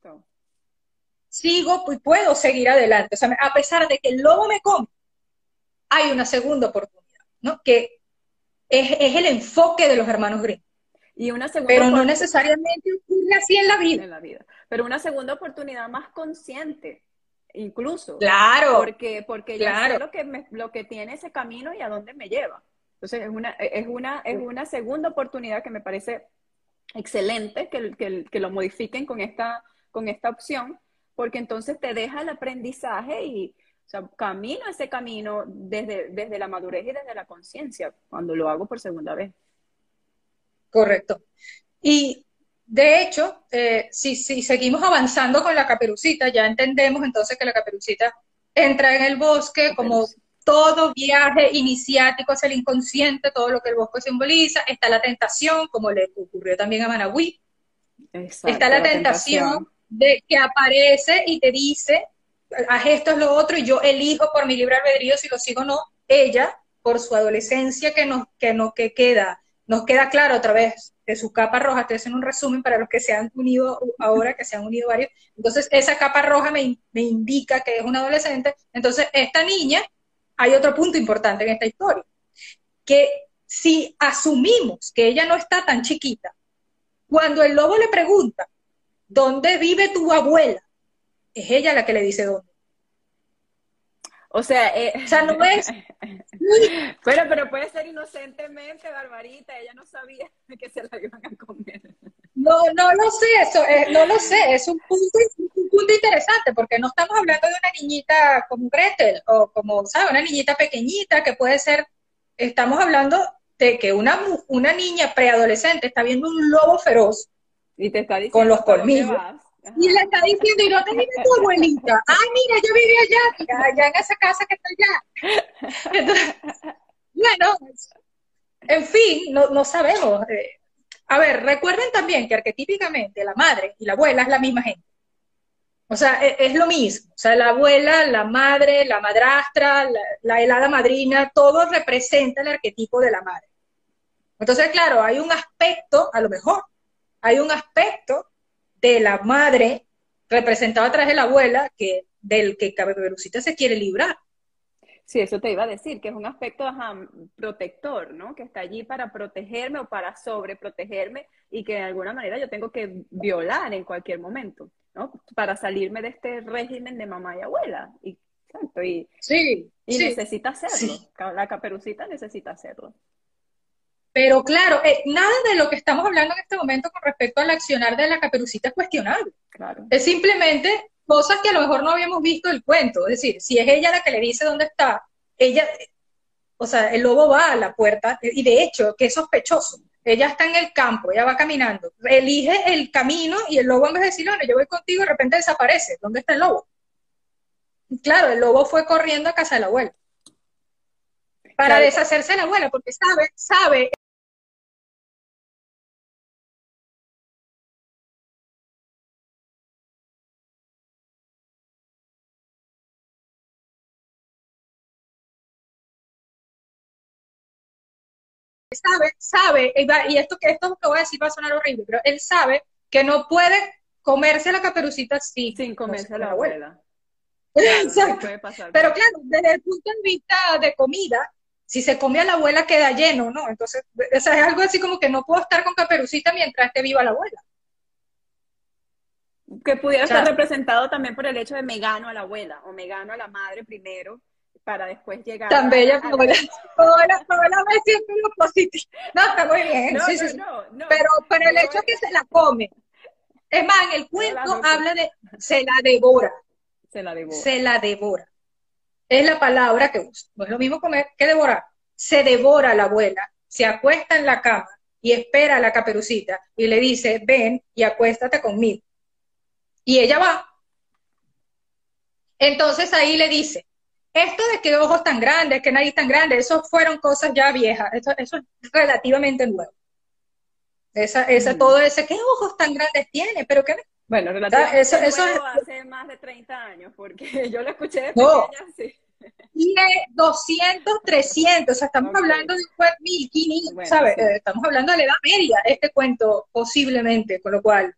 sigo y puedo seguir adelante. O sea, a pesar de que el lobo me come, hay una segunda oportunidad, ¿no? Que es, el enfoque de los hermanos Grimm. Y una segunda Pero no necesariamente ocurre así en la vida. En la vida. Pero una segunda oportunidad más consciente, incluso. Claro. Porque, porque ya sé lo que, lo que tiene ese camino y a dónde me lleva. Entonces es una, es una, es una segunda oportunidad que me parece excelente que, que, que lo modifiquen con esta, con esta opción porque entonces te deja el aprendizaje y o sea, camino ese camino desde, desde la madurez y desde la conciencia, cuando lo hago por segunda vez. Correcto. Y de hecho, eh, si, si, seguimos avanzando con la caperucita, ya entendemos entonces que la caperucita entra en el bosque como todo viaje iniciático hacia el inconsciente, todo lo que el bosque simboliza. Está la tentación, como le ocurrió también a Managüí. está la, tentación de que aparece y te dice, haz esto, es lo otro, y yo elijo por mi libre albedrío si lo sigo o no. Ella, por su adolescencia que nos, que no, que queda, nos queda claro otra vez de su capa roja, estoy haciendo un resumen para los que se han unido ahora, que se han unido varios. Entonces, esa capa roja me, me indica que es una adolescente. Entonces, esta niña, hay otro punto importante en esta historia, que si asumimos que ella no está tan chiquita, cuando el lobo le pregunta, ¿dónde vive tu abuela? Es ella la que le dice dónde. O sea, eh, o sea, no es. pero, pero puede ser inocentemente, Barbarita, ella no sabía que se la iban a comer. No, no lo sé, eso, eh, no lo sé, es un punto, un punto interesante, porque no estamos hablando de una niñita como Gretel, o como, ¿sabes? Una niñita pequeñita que puede ser, estamos hablando de que una, una niña preadolescente está viendo un lobo feroz y te está diciendo con los colmillos. Y le está diciendo, ¿y dónde vive tu abuelita? Ay, mira, yo vivía allá, allá en esa casa que está allá. bueno, en fin, no, no sabemos. Eh. A ver, recuerden también que arquetípicamente la madre y la abuela es la misma gente. O sea, es, es lo mismo. O sea, la abuela, la madre, la madrastra, la, la, helada madrina, todo representa el arquetipo de la madre. Entonces, claro, hay un aspecto, a lo mejor, hay un aspecto de la madre representado a través de la abuela que del que Caperucita se quiere librar. Sí, eso te iba a decir, que es un aspecto protector, ¿no? Que está allí para protegerme o para sobreprotegerme y que de alguna manera yo tengo que violar en cualquier momento, ¿no? Para salirme de este régimen de mamá y abuela. Y, y, sí, y necesita hacerlo. La caperucita necesita hacerlo. Pero claro, eh, nada de lo que estamos hablando en este momento con respecto al accionar de la caperucita es cuestionable. Claro. Es simplemente cosas que a lo mejor no habíamos visto el cuento. Es decir, si es ella la que le dice dónde está, ella, o sea, el lobo va a la puerta, y de hecho, que es sospechoso. Ella está en el campo, ella va caminando, elige el camino y el lobo en vez de decir, bueno, yo voy contigo, de repente desaparece. ¿Dónde está el lobo? claro, el lobo fue corriendo a casa de la abuela para deshacerse de la abuela, porque sabe, sabe sabe, sabe, y esto que esto que voy a decir va a sonar horrible, pero él sabe que no puede comerse la caperucita sin comerse la abuela. Pero claro, desde el punto de vista de comida, si se come a la abuela queda lleno, ¿no? Entonces, es algo así como que no puedo estar con caperucita mientras esté viva la abuela. Que pudiera estar representado también por el hecho de me gano a la abuela o me gano a la madre primero para después llegar Tan bella como la, toda la vez siempre lo positivo. No, está muy bien. sí, sí, pero, pero el hecho que se la come. Es más, en el cuento habla de se la devora. Se la devora. Se la devora. Es la palabra que usa. No es lo mismo comer que devorar. Se devora la abuela, se acuesta en la cama y espera a la caperucita y le dice, ven y acuéstate conmigo. Y ella va. Entonces ahí le dice, esto de que ojos tan grandes, que nariz tan grande, eso fueron cosas ya viejas, eso, es relativamente nuevo. Esa, esa, mm. todo ese, ¿qué ojos tan grandes tiene? Pero qué bueno, relativamente eso, eso hace más de 30 años, porque yo lo escuché de no. pequeña, sí. Tiene 200, 300, o sea, estamos hablando de 1500, ¿sabes? Eh, estamos hablando de la Edad Media, este cuento, posiblemente, con lo cual,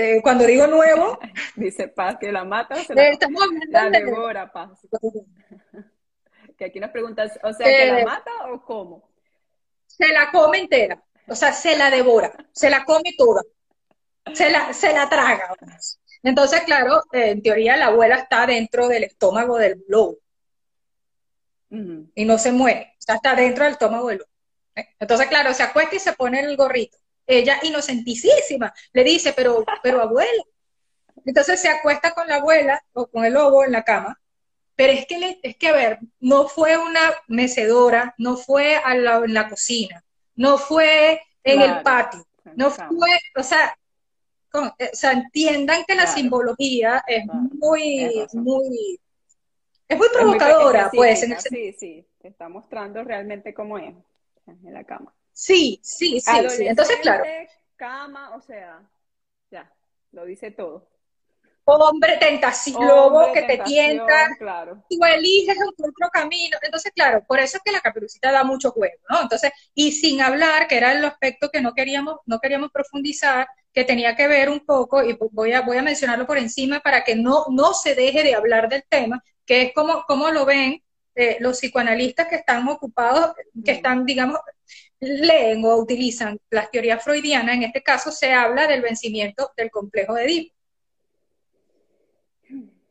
eh, cuando digo nuevo... Dice Paz que la mata o se la, eh, la devora, Paz. que aquí nos preguntas, o sea, ¿que la mata o cómo? Se la come entera, o sea, se la devora, se la come toda se la, se la traga. Entonces, claro, en teoría la abuela está dentro del estómago del lobo. Y no se muere, o sea, está dentro del estómago del lobo. Entonces, claro, se acuesta y se pone el gorrito. Ella, inocentísima, le dice, pero, pero abuela. Entonces se acuesta con la abuela o con el lobo en la cama. Pero es que, es que, a ver, no fue una mecedora, no fue a la, en la cocina, no fue en el patio, no fue, o sea, o sea, entiendan que la simbología es muy, muy, es muy provocadora, pues. sí, sí, te está mostrando realmente cómo es en la cama. Sí, sí, sí, sí. Entonces, claro. Cama, o sea, ya, lo dice todo hombre tentación, lobo que te tienta, claro. tú eliges otro camino. Entonces, claro, por eso es que la caperucita da mucho juego, ¿no? Entonces, y sin hablar, que era el aspecto que no queríamos, no queríamos profundizar, que tenía que ver un poco, y voy a, voy a mencionarlo por encima para que no, no se deje de hablar del tema, que es como, como lo ven eh, los psicoanalistas que están ocupados, que están, digamos, leen o utilizan las teorías freudianas, en este caso se habla del vencimiento del complejo de Edipo.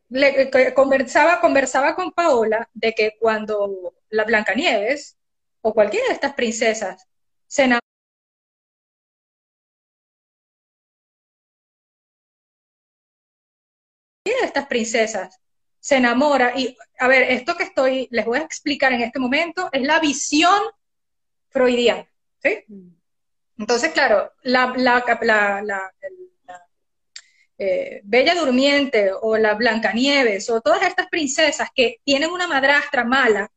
Le, conversaba, conversaba con Paola de que cuando la Blancanieves o cualquiera de estas princesas se enamora de estas princesas se enamora y a ver, esto que estoy les voy a explicar en este momento es la visión freudiana, ¿sí? Mm. Entonces, claro, la, la, la, eh, Bella Durmiente o la Blancanieves o todas estas princesas que tienen una madrastra mala,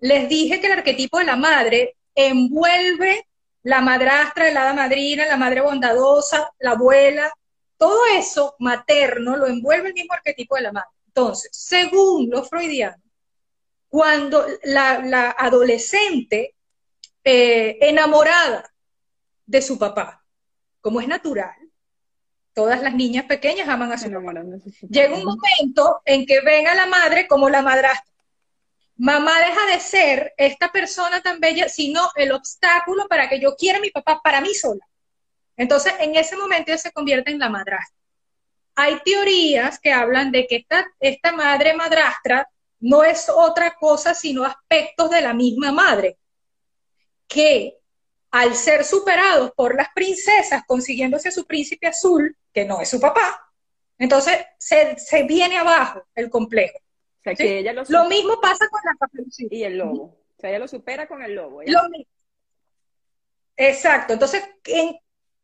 les dije que el arquetipo de la madre envuelve la madrastra, la hada madrina, la madre bondadosa, la abuela, todo eso materno lo envuelve el mismo arquetipo de la madre. Entonces, según los freudianos, cuando la, adolescente eh, enamorada de su papá, como es natural, todas las niñas pequeñas aman a su mamá. Llega un momento en que ven a la madre como la madrastra. Mamá deja de ser esta persona tan bella, sino el obstáculo para que yo quiera a mi papá para mí sola. Entonces, en ese momento ella se convierte en la madrastra. Hay teorías que hablan de que esta, esta madre madrastra no es otra cosa sino aspectos de la misma madre, que al ser superados por las princesas, consiguiéndose a su príncipe azul, que no es su papá, entonces se, viene abajo el complejo. lo, mismo pasa con la caperucita. Y el lobo. O sea, ella lo supera con el lobo. Exacto. Entonces,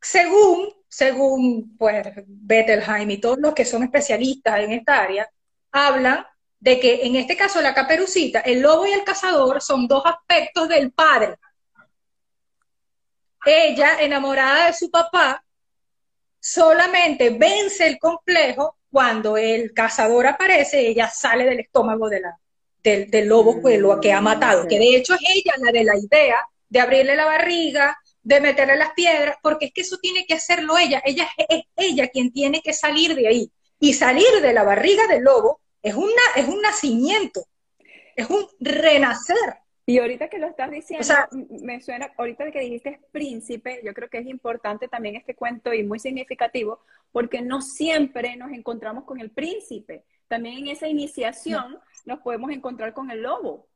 según, según pues, Bettelheim y todos los que son especialistas en esta área, hablan de que en este caso la caperucita, el lobo y el cazador son dos aspectos del padre ella, enamorada de su papá, solamente vence el complejo cuando el cazador aparece, ella sale del estómago de la, del, lobo que, lo, que ha matado, que de hecho es ella la de la idea de abrirle la barriga, de meterle las piedras, porque es que eso tiene que hacerlo ella. Ella es ella quien tiene que salir de ahí. Y salir de la barriga del lobo es, una, es un nacimiento, es un renacer. Y ahorita que lo estás diciendo, me suena, ahorita que dijiste príncipe, yo creo que es importante también este cuento y muy significativo, porque no siempre nos encontramos con el príncipe. También en esa iniciación nos podemos encontrar con el lobo.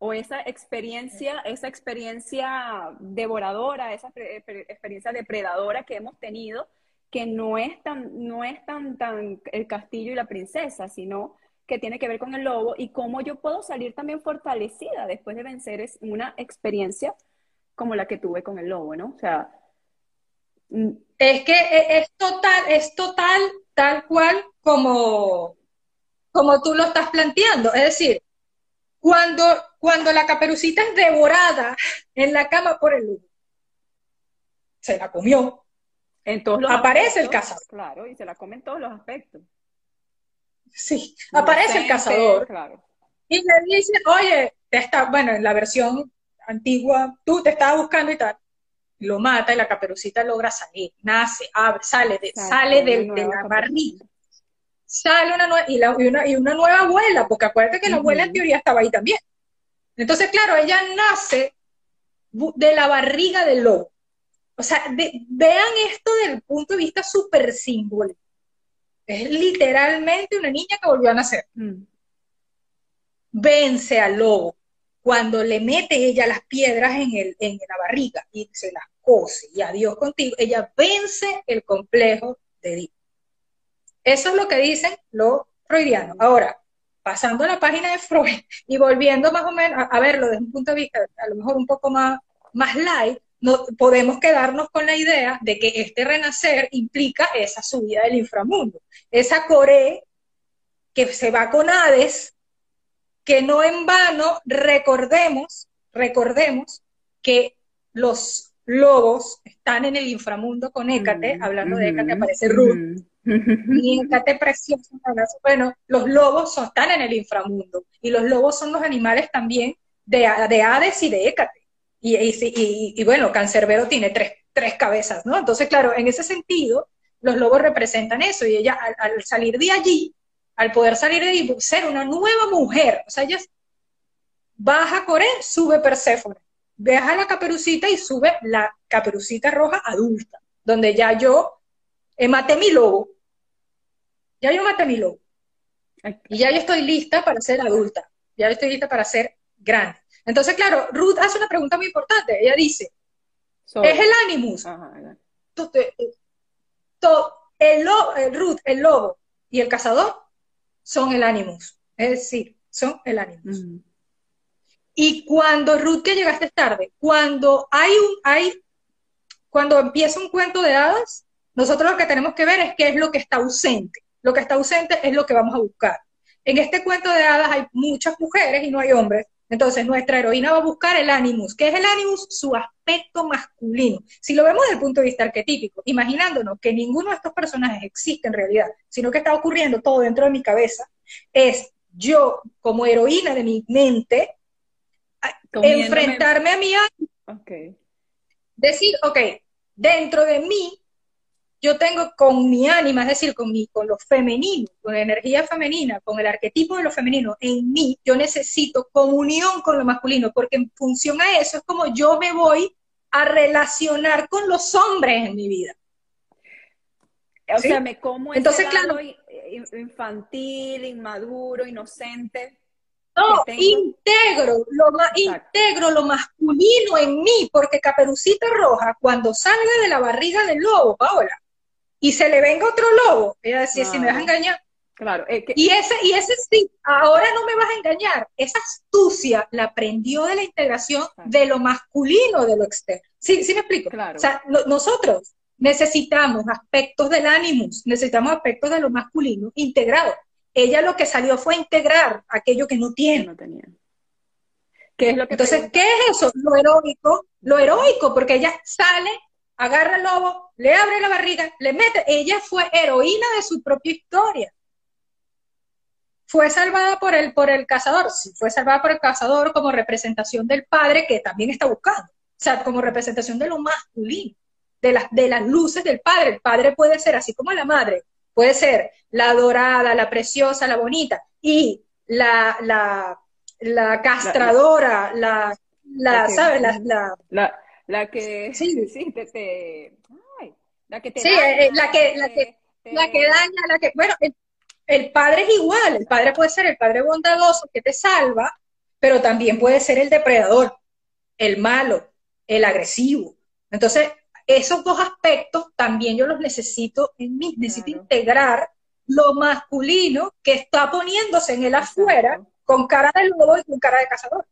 O esa experiencia, esa experiencia devoradora, esa experiencia depredadora que hemos tenido, que no es tan, no es tan, tan el castillo y la princesa, sino que tiene que ver con el lobo y cómo yo puedo salir también fortalecida después de vencer es una experiencia como la que tuve con el lobo, ¿no? O sea, mm, es que e, es total, es total, tal cual como, como tú lo estás planteando. Es decir, cuando, cuando la caperucita es devorada en la cama por el lobo, se la comió. En todos los Aparece el cazador. Claro, y se la come en todos los aspectos. Sí, aparece el cazador. Y le dice, oye, te está, bueno, en la versión antigua, tú te estabas buscando y tal. Lo mata y la caperucita logra salir, nace, abre, sale de, sale de, la barriga. Sale una, nueva, y, una, y una nueva abuela, porque acuérdate que la abuela en teoría estaba ahí también. Entonces, claro, ella nace de la barriga del lobo. O sea, vean esto desde el punto de vista súper simbólico. Es literalmente una niña que volvió a nacer. Mm. Vence al lobo. Cuando le mete ella las piedras en, el, en la barriga y se las cose y adiós contigo, ella vence el complejo de Edipo. Eso es lo que dicen los freudianos. Ahora, pasando a la página de Freud y volviendo más o menos a, verlo desde un punto de vista a lo mejor un poco más, más light, no, podemos quedarnos con la idea de que este renacer implica esa subida del inframundo, esa core que se va con Hades, que no en vano recordemos, recordemos que los lobos están en el inframundo con Hécate, mm, hablando de Hécate aparece Ruth, y Hécate precioso, bueno, los lobos están en el inframundo, y los lobos son los animales también de, de Hades y de Hécate. Y, y, y, bueno, Cancerbero tiene tres, tres cabezas, ¿no? Entonces, claro, en ese sentido, los lobos representan eso. Y ella, al, salir de allí, al poder salir de allí, ser una nueva mujer, o sea, ella baja Coré, sube Perséfone, baja la caperucita y sube la caperucita roja adulta, donde ya yo eh, maté mi lobo. Ya yo maté mi lobo. Y ya yo estoy lista para ser adulta. Ya estoy lista para ser grande. Entonces, claro, Ruth hace una pregunta muy importante. Ella dice, ¿es el animus? El, el Ruth, el lobo y el cazador son el animus. Es decir, son el animus. Y cuando Ruth, que llegaste tarde, cuando hay un, hay, cuando empieza un cuento de hadas, nosotros lo que tenemos que ver es qué es lo que está ausente. Lo que está ausente es lo que vamos a buscar. En este cuento de hadas hay muchas mujeres y no hay hombres, entonces, nuestra heroína va a buscar el animus. ¿Qué es el animus? Su aspecto masculino. Si lo vemos desde el punto de vista arquetípico, imaginándonos que ninguno de estos personajes existe en realidad, sino que está ocurriendo todo dentro de mi cabeza, es yo, como heroína de mi mente, enfrentarme a mi animus. Decir, ok, dentro de mí yo tengo con mi ánima, es decir, con, mi, con lo femenino, con la energía femenina, con el arquetipo de lo femenino en mí, yo necesito comunión con lo masculino, porque en función a eso es como yo me voy a relacionar con los hombres en mi vida. O sea, me como Entonces, claro, infantil, inmaduro, inocente. No, integro lo, integro lo masculino en mí, porque Caperucita Roja, cuando salga de la barriga del lobo, Paola, y se le venga otro lobo, ella decía, si me vas a engañar. Claro. Y, ese, y ese sí, ahora no me vas a engañar. Esa astucia la aprendió de la integración de lo masculino de lo externo. ¿Sí, sí me explico? Claro. O sea, nosotros necesitamos aspectos del ánimos, necesitamos aspectos de lo masculino integrado. Ella lo que salió fue integrar aquello que no tiene. no tenía. ¿Qué es lo que Entonces, ¿qué es eso? Lo heroico, lo heroico, porque ella sale agarra al lobo, le abre la barriga, le mete. Ella fue heroína de su propia historia. fue salvada por el, por el cazador, sí, fue salvada por el cazador como representación del padre que también está buscando, o sea, como representación de lo masculino, de las, de las luces del padre. El padre puede ser así como la madre, puede ser la dorada, la preciosa, la bonita, y la, la, la castradora, la, la, ¿sabes? La, la, la, que, sí, sí, te, te ay, la que te sí, eh, la que, la que, la que daña, la que, bueno, el padre es igual, el padre puede ser el padre bondadoso que te salva, pero también puede ser el depredador, el malo, el agresivo. Entonces, esos dos aspectos también yo los necesito en mí, necesito integrar lo masculino que está poniéndose en el afuera con cara de lobo y con cara de cazador.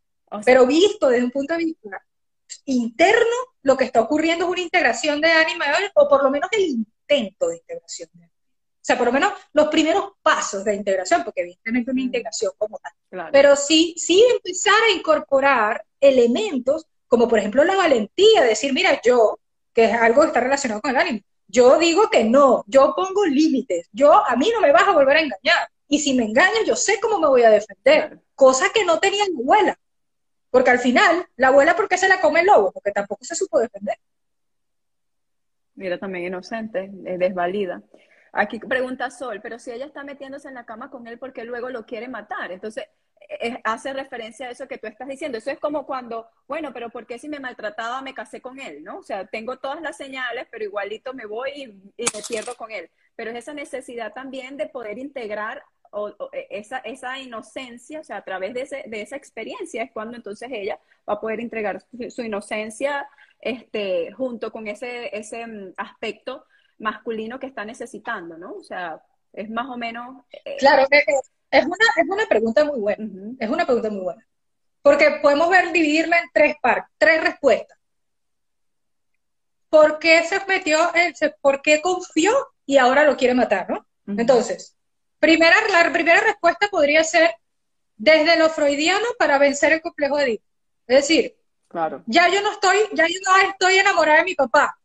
pero visto desde un punto de vista interno, lo que está ocurriendo es una integración de ánima o por lo menos el intento de integración de o sea, por lo menos los primeros pasos de integración, porque evidentemente una integración como tal. Pero sí, sí empezar a incorporar elementos como por ejemplo la valentía, decir, mira, yo, que es algo que está relacionado con el ánimo, yo digo que no, yo pongo límites, yo a mí no me vas a volver a engañar. Y si me engañas, yo sé cómo me voy a defender, cosa que no tenía la abuela. Porque al final, la abuela, ¿por qué se la come el lobo? Porque tampoco se supo defender. Mira, también inocente, desvalida. Aquí pregunta Sol, pero si ella está metiéndose en la cama con él porque luego lo quiere matar, entonces eh, hace referencia a eso que tú estás diciendo. Eso es como cuando, bueno, pero ¿por qué si me maltrataba me casé con él? ¿no? O sea, tengo todas las señales, pero igualito me voy y, me pierdo con él. Pero es esa necesidad también de poder integrar e, esa, esa inocencia, o sea, a través de, ese, de esa experiencia es cuando entonces ella va a poder entregar su, su inocencia este, junto con ese, ese mm, aspecto masculino que está necesitando, ¿no? O sea, es más o menos... Eh, claro, es una, es una pregunta muy buena, es una pregunta muy buena. Porque podemos ver, dividirla en tres partes, tres respuestas. ¿Por qué se metió, por qué confió y ahora lo quiere matar, no? Entonces, primera, la primera respuesta podría ser desde lo freudiano para vencer el complejo de Edipo. Es decir, claro. ya yo no estoy, ya yo no estoy enamorada de mi papá.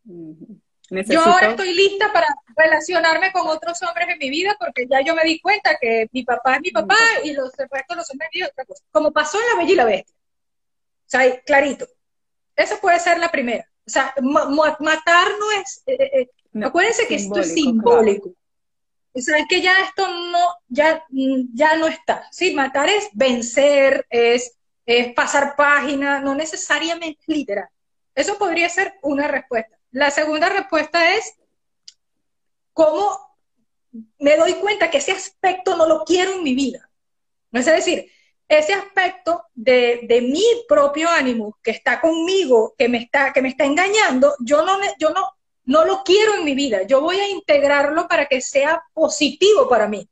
Yo ahora estoy lista para relacionarme con otros hombres en mi vida porque ya yo me di cuenta que mi papá es mi papá y los restos los hombres otra cosa. Como pasó en La Bella y la Bestia. O sea, clarito. Esa puede ser la primera. O sea, matar no es... Eh, eh, eh, acuérdense que esto es simbólico. O sea, que ya esto no, ya, ya no está. Sí, matar es vencer, es, es pasar página, no necesariamente literal. Eso podría ser una respuesta. La segunda respuesta es, ¿cómo me doy cuenta que ese aspecto no lo quiero en mi vida? Es decir, ese aspecto de, mi propio ánimo que está conmigo, que me está, que me está engañando, yo no, yo no, no lo quiero en mi vida. Yo voy a integrarlo para que sea positivo para mí,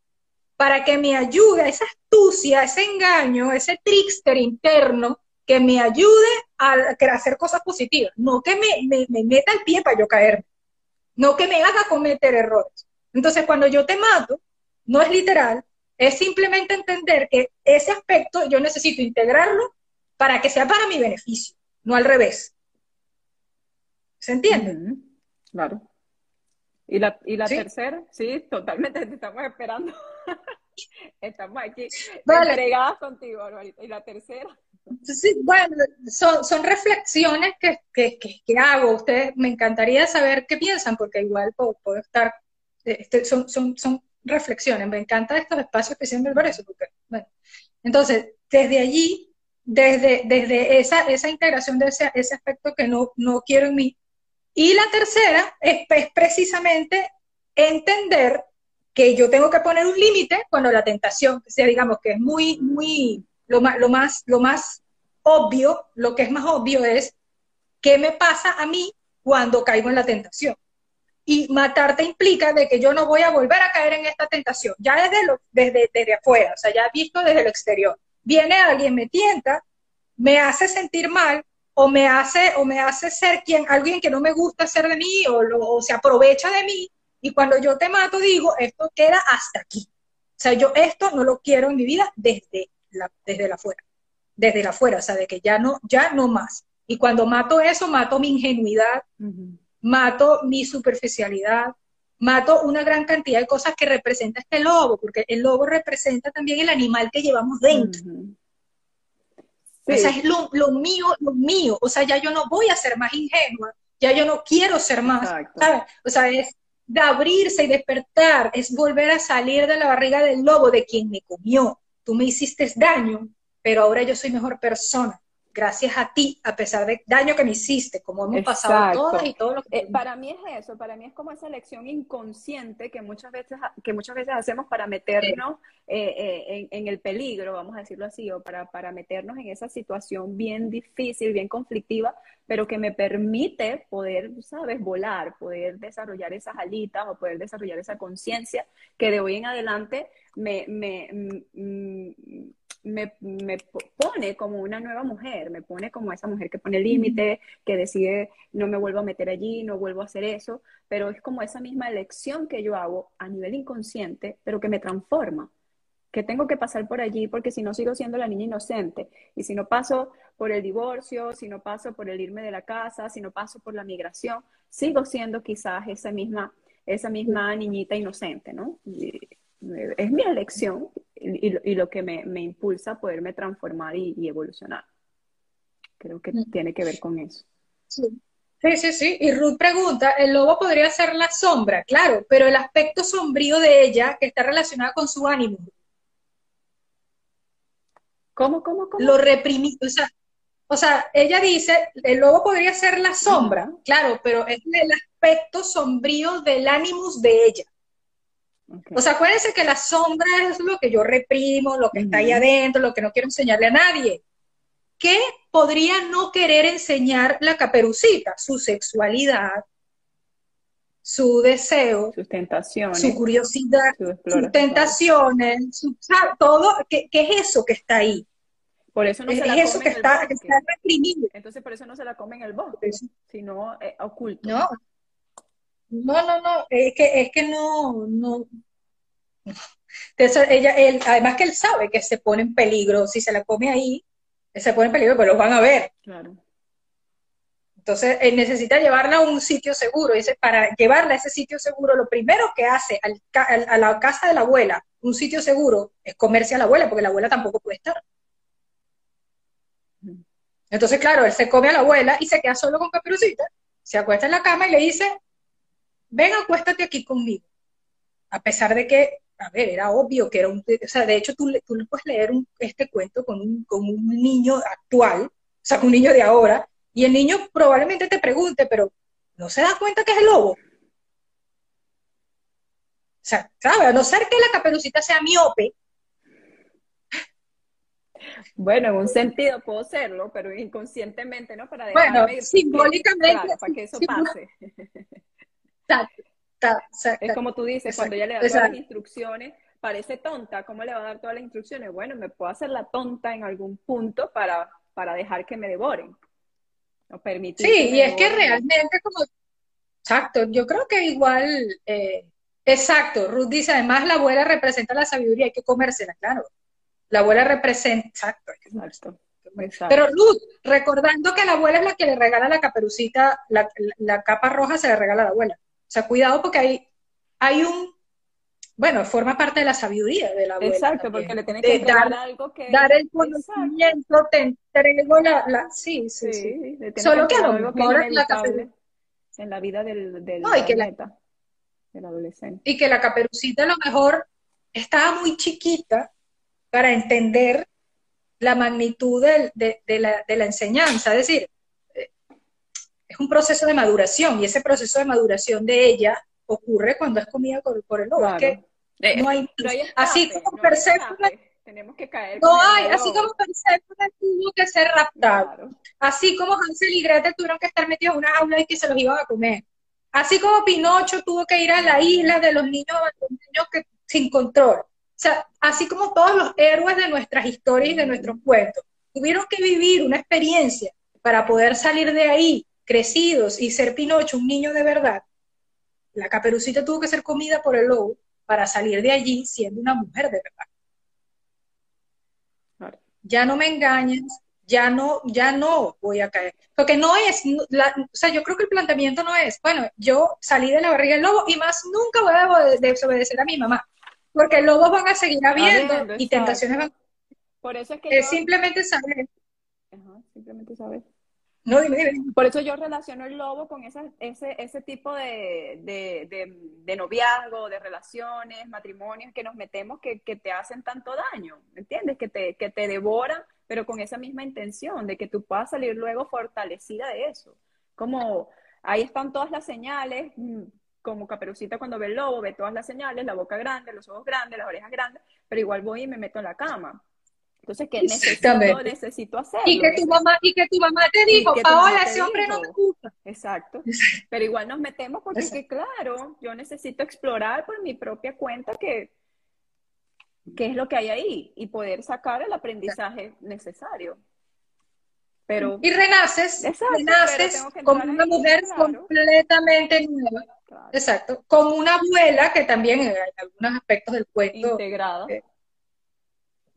para que me ayude esa astucia, ese engaño, ese trickster interno que me ayude a, hacer cosas positivas, no que me, meta el pie para yo caerme, no que me haga cometer errores. Entonces, cuando yo te mato, no es literal, es simplemente entender que ese aspecto yo necesito integrarlo para que sea para mi beneficio, no al revés. ¿Se entiende? Claro. ¿Y la, y la tercera? Sí, totalmente, te estamos esperando. estamos aquí vale. contigo, ¿Y la tercera? Sí, bueno, son, reflexiones que, hago. Ustedes me encantaría saber qué piensan, porque igual puedo, estar, este, son, son, son reflexiones. Me encantan estos espacios que siempre por eso. Porque, bueno. Entonces, desde allí, desde, desde esa, esa integración de ese, ese aspecto que no, no quiero en mí. Y la tercera es, precisamente entender que yo tengo que poner un límite cuando la tentación, sea, digamos que es muy, muy lo más, lo más, lo más obvio, lo que es más obvio es qué me pasa a mí cuando caigo en la tentación. Y matarte implica de que yo no voy a volver a caer en esta tentación, ya desde, lo, desde, desde afuera, o sea, ya visto desde lo exterior. Viene alguien, me tienta, me hace sentir mal, o me hace, o me hace ser quien, alguien que no me gusta ser de mí, o, o se aprovecha de mí, y cuando yo te mato digo, esto queda hasta aquí. O sea, yo esto no lo quiero en mi vida desde desde la fuera, desde la fuera, o sea, de que ya no, ya no más. Y cuando mato eso, mato mi ingenuidad, mato mi superficialidad, mato una gran cantidad de cosas que representa este lobo, porque el lobo representa también el animal que llevamos dentro. O sea, es lo, mío, lo mío. O sea, ya yo no voy a ser más ingenua, ya yo no quiero ser más, ¿sabes? O sea, es de abrirse y despertar, es volver a salir de la barriga del lobo de quien me comió. Tú me hiciste daño, pero ahora yo soy mejor persona gracias a ti, a pesar del daño que me hiciste, como hemos pasado todas y todos los eh, para mí es eso, para mí es como esa lección inconsciente que muchas veces, que muchas veces hacemos para meternos eh, eh, en, el peligro, vamos a decirlo así, o para, para meternos en esa situación bien difícil, bien conflictiva, pero que me permite poder, ¿sabes?, volar, poder desarrollar esas alitas o poder desarrollar esa conciencia que de hoy en adelante me, me, me, me, pone como una nueva mujer, me pone como esa mujer que pone límite, que decide no me vuelvo a meter allí, no vuelvo a hacer eso, pero es como esa misma elección que yo hago a nivel inconsciente, pero que me transforma, que tengo que pasar por allí porque si no sigo siendo la niña inocente y si no paso por el divorcio, si no paso por el irme de la casa, si no paso por la migración, sigo siendo quizás esa misma, esa misma niñita inocente, ¿no? es mi elección y, lo que me, impulsa a poderme transformar y, evolucionar. Creo que mm. tiene que ver con eso. Sí. Sí, sí, Y Ruth pregunta, ¿el lobo podría ser la sombra? Claro, pero el aspecto sombrío de ella que está relacionado con su ánimo. ¿Cómo, cómo, cómo? Lo reprimido. O sea, o sea, ella dice, el lobo podría ser la sombra, claro, pero es el aspecto sombrío del ánimo de ella. O sea, acuérdense que la sombra es lo que yo reprimo, lo que está ahí adentro, lo que no quiero enseñarle a nadie. ¿Qué podría no querer enseñar la caperucita? Su sexualidad, su deseo, sus tentaciones, su curiosidad, sus tentaciones, todo, ¿qué, es eso que está ahí? Por eso no es se la eso que está, que está, reprimido. Entonces por eso no se la come en el bosque, sino eh, oculto. No, no, no, no, es que, es que no, no. Entonces, ella, él, además que él sabe que se pone en peligro, si se la come ahí, se pone en peligro, pues los van a ver. Claro. Entonces, él necesita llevarla a un sitio seguro. Dice, para llevarla a ese sitio seguro, lo primero que hace a la casa de la abuela, un sitio seguro, es comerse a la abuela, porque la abuela tampoco puede estar. Entonces, claro, él se come a la abuela y se queda solo con Caperucita, se acuesta en la cama y le dice, ven, acuéstate aquí conmigo. A pesar de que, a ver, era obvio que era un, o sea, de hecho tú, tú puedes leer este cuento con un, con un niño actual, o sea, con un niño de ahora, y el niño probablemente te pregunte, pero ¿no se da cuenta que es el lobo? O sea, a no ser que la caperucita sea miope. Bueno, en un sentido puedo serlo, pero inconscientemente, ¿no? Para bueno, simbólicamente. para que eso pase. Es como tú dices, cuando ella le da todas las instrucciones, parece tonta, ¿cómo le va a dar todas las instrucciones? Bueno, me puedo hacer la tonta en algún punto para, para dejar que me devoren. O permitir. Sí, y es que realmente como... Exacto, yo creo que igual... Eh, exacto, Ruth dice, además la abuela representa la sabiduría, hay que comérsela, claro. La abuela representa... Exacto. exacto. Pero Ruth, recordando que la abuela es la que le regala la caperucita, la, la capa roja se le regala a la abuela. Sea, cuidado porque hay, hay un, bueno, forma parte de la sabiduría de la abuela. Exacto, porque le tienes que dar algo que... Dar el conocimiento, te entrego la, la... Sí, sí, sí. Solo que, a lo mejor la En la vida del, del, no, y que la, del adolescente. Y que la caperucita a lo mejor estaba muy chiquita para entender la magnitud de, de, la, de la enseñanza. Es decir, es un proceso de maduración y ese proceso de maduración de ella ocurre cuando es comida por, el lobo. que eh, no hay, así como no tenemos que caer. No hay, así como Persephone tuvo que ser raptado. Así como Hansel y Gretel tuvieron que estar metidos en una jaula y que se los iban a comer. Así como Pinocho tuvo que ir a la isla de los niños, los niños que, sin control. O sea, así como todos los héroes de nuestras historias y de nuestros cuentos tuvieron que vivir una experiencia para poder salir de ahí crecidos y ser Pinocho un niño de verdad, la caperucita tuvo que ser comida por el lobo para salir de allí siendo una mujer de verdad. Ya no me engañes, ya no, ya no voy a caer. Porque no es, o sea, yo creo que el planteamiento no es, bueno, yo salí de la barriga del lobo y más nunca voy a desobedecer a mi mamá, porque lobos van a seguir habiendo y tentaciones van Por eso es que... Es simplemente saber. Ajá, simplemente saber. No, dime, Por eso yo relaciono el lobo con ese, ese tipo de, de, noviazgo, de relaciones, matrimonios que nos metemos que, te hacen tanto daño, ¿me entiendes? Que te, que te devoran, pero con esa misma intención de que tú puedas salir luego fortalecida de eso. Como ahí están todas las señales, mm, como Caperucita cuando ve el lobo, ve todas las señales, la boca grande, los ojos grandes, las orejas grandes, pero igual voy y me meto en la cama. Entonces, ¿qué necesito, necesito hacer? Y que, tu mamá, y que tu mamá te dijo, Paola, ese hombre no me gusta. Exacto. Pero igual nos metemos porque, que, claro, yo necesito explorar por mi propia cuenta que, qué es lo que hay ahí y poder sacar el aprendizaje necesario. Pero, y renaces, renaces como una mujer completamente nueva. Exacto. Como una abuela que también en algunos aspectos del cuento. Integrada. Eh,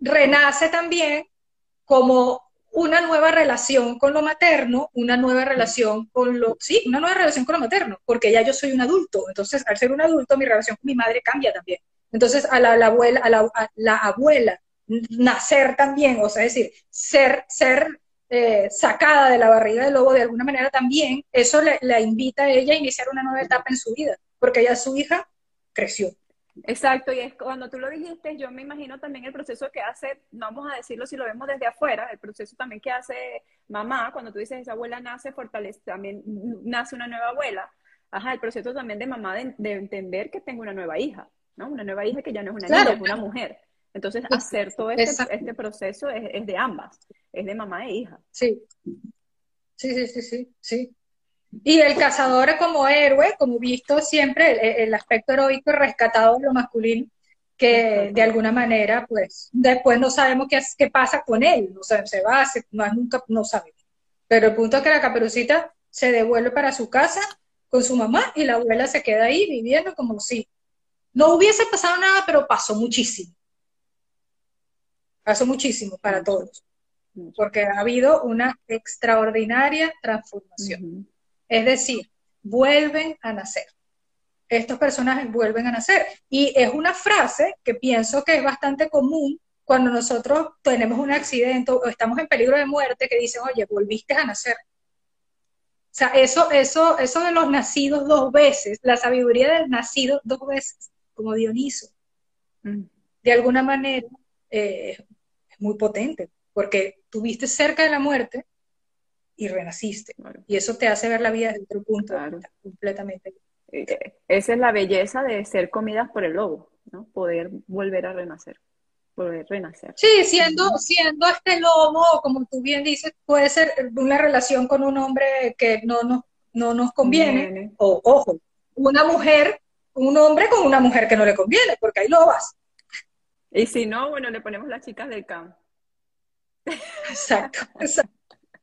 renace también como una nueva relación con lo materno, una nueva relación con lo, sí, una nueva relación con lo materno, porque ya yo soy un adulto, entonces al ser un adulto mi relación con mi madre cambia también. Entonces a la, abuela, a la, abuela nacer también, o sea, es decir, ser, ser eh, sacada de la barriga del lobo de alguna manera también, eso le, la invita a ella a iniciar una nueva etapa en su vida, porque ya su hija creció. Exacto, y es cuando tú lo dijiste, yo me imagino también el proceso que hace, no vamos a decirlo si lo vemos desde afuera, el proceso también que hace mamá, cuando tú dices esa abuela nace, fortalece, también nace una nueva abuela, ajá, el proceso también de mamá de, entender que tengo una nueva hija, ¿no? Una nueva hija que ya no es una niña, es una mujer. Entonces, hacer todo este, este proceso es, es, de ambas, es de mamá e hija. Sí, sí, sí, sí, sí, sí. Y el cazador como héroe, como visto siempre, el, aspecto heroico rescatado de lo masculino, que de alguna manera, pues, después no sabemos qué, qué pasa con él, no sabemos, se va, se, no, nunca, no sabemos. Pero el punto es que la caperucita se devuelve para su casa con su mamá y la abuela se queda ahí viviendo como si no hubiese pasado nada, pero pasó muchísimo. Pasó muchísimo para todos, porque ha habido una extraordinaria transformación. Es decir, vuelven a nacer. Estos personajes vuelven a nacer. Y es una frase que pienso que es bastante común cuando nosotros tenemos un accidente o estamos en peligro de muerte que dicen, oye, volviste a nacer. O sea, eso, eso, eso de los nacidos dos veces, la sabiduría del nacido dos veces, como Dioniso, mm. de alguna manera eh, es muy potente, porque tuviste cerca de la muerte, y renaciste. Y eso te hace ver la vida desde otro punto completamente. Eh, esa es la belleza de ser comidas por el lobo, ¿no? Poder volver a renacer, poder renacer. Sí, siendo, siendo este lobo, como tú bien dices, puede ser una relación con un hombre que no nos, no nos conviene, o ojo, una mujer, un hombre con una mujer que no le conviene, porque hay lobas. Y si no, bueno, le ponemos las chicas del campo. Exacto, exacto.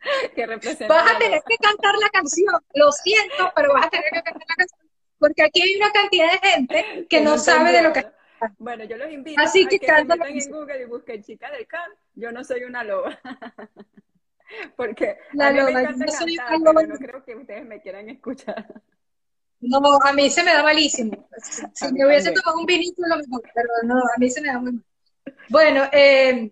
que Vas a tener que cantar la canción, lo siento, pero vas a tener que cantar la canción, porque aquí hay una cantidad de gente que no sabe de lo que bueno, yo los invito Así a que, que se en Google y busquen chica del can. Yo no soy una loba. Porque la a mí loba, me encanta no soy cantar, loba. no creo que ustedes me quieran escuchar. No, a mí se me da malísimo. Si me hubiese tomado un vinito, lo mejor, pero no, a mí se me da muy mal. Bueno, eh,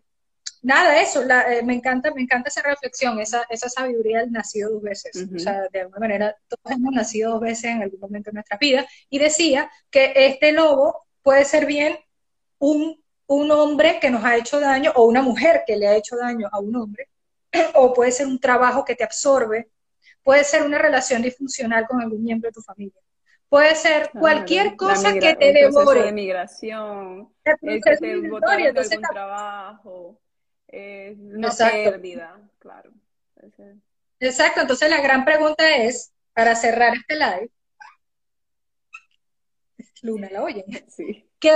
nada, eso, eh, me encanta, me encanta esa reflexión, esa, esa sabiduría del nacido dos veces. O sea, de alguna manera, todos hemos nacido dos veces en algún momento de nuestra vida. Y decía que este lobo puede ser bien un, un hombre que nos ha hecho daño o una mujer que le ha hecho daño a un hombre, o puede ser un trabajo que te absorbe, puede ser una relación disfuncional con algún miembro de tu familia. Puede ser cualquier cosa que te devore. de migración, el, que te algún trabajo eh, una pérdida, claro. Exacto, entonces la gran pregunta es, para cerrar este live, Luna, ¿la oyen? Sí. ¿Qué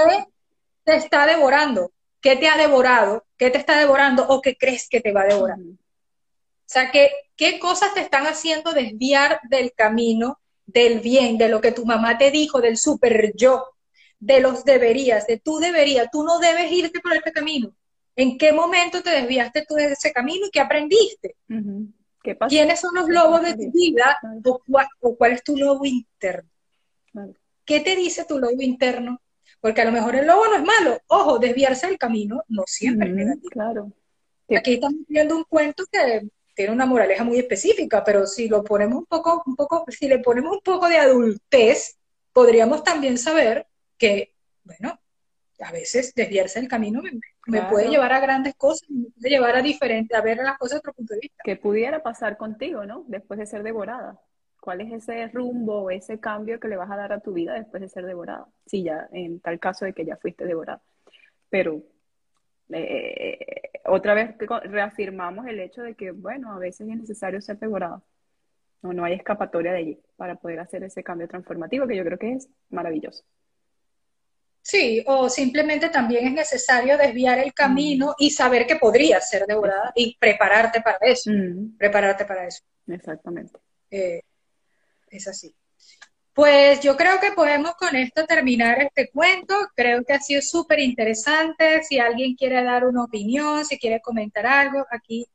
te está devorando? ¿Qué te ha devorado? ¿Qué te está devorando o qué crees que te va a devorar? O sea, ¿qué, ¿qué cosas te están haciendo desviar del camino, del bien, de lo que tu mamá te dijo, del super yo, de los deberías, de tú deberías, tú no debes irte por este camino? ¿En qué momento te desviaste tú de ese camino y qué aprendiste? ¿Qué ¿Quiénes son los lobos de tu vida o, cuál, es tu lobo interno? ¿Qué te dice tu lobo interno? Porque a lo mejor el lobo no es malo. Ojo, desviarse del camino no siempre es negativo. Claro. Aquí estamos viendo un cuento que tiene una moraleja muy específica, pero si lo ponemos un poco, un poco, si le ponemos un poco de adultez, podríamos también saber que, bueno, a veces desviarse del camino me, puede llevar a grandes cosas, me puede llevar a diferente, a ver las cosas de otro punto de vista. Que pudiera pasar contigo, ¿no? Después de ser devorada. ¿Cuál es ese rumbo o ese cambio que le vas a dar a tu vida después de ser devorada? Sí, ya, en tal caso de que ya fuiste devorada. Pero eh, otra vez reafirmamos el hecho de que, bueno, a veces es necesario ser devorado. No, no hay escapatoria de allí para poder hacer ese cambio transformativo que yo creo que es maravilloso. Sí, o simplemente también es necesario desviar el camino mm. y saber que podría ser devorada y prepararte para eso. Mm. Prepararte para eso. Exactamente. Eh, es así. Pues yo creo que podemos con esto terminar este cuento. Creo que ha sido súper interesante. Si alguien quiere dar una opinión, si quiere comentar algo, aquí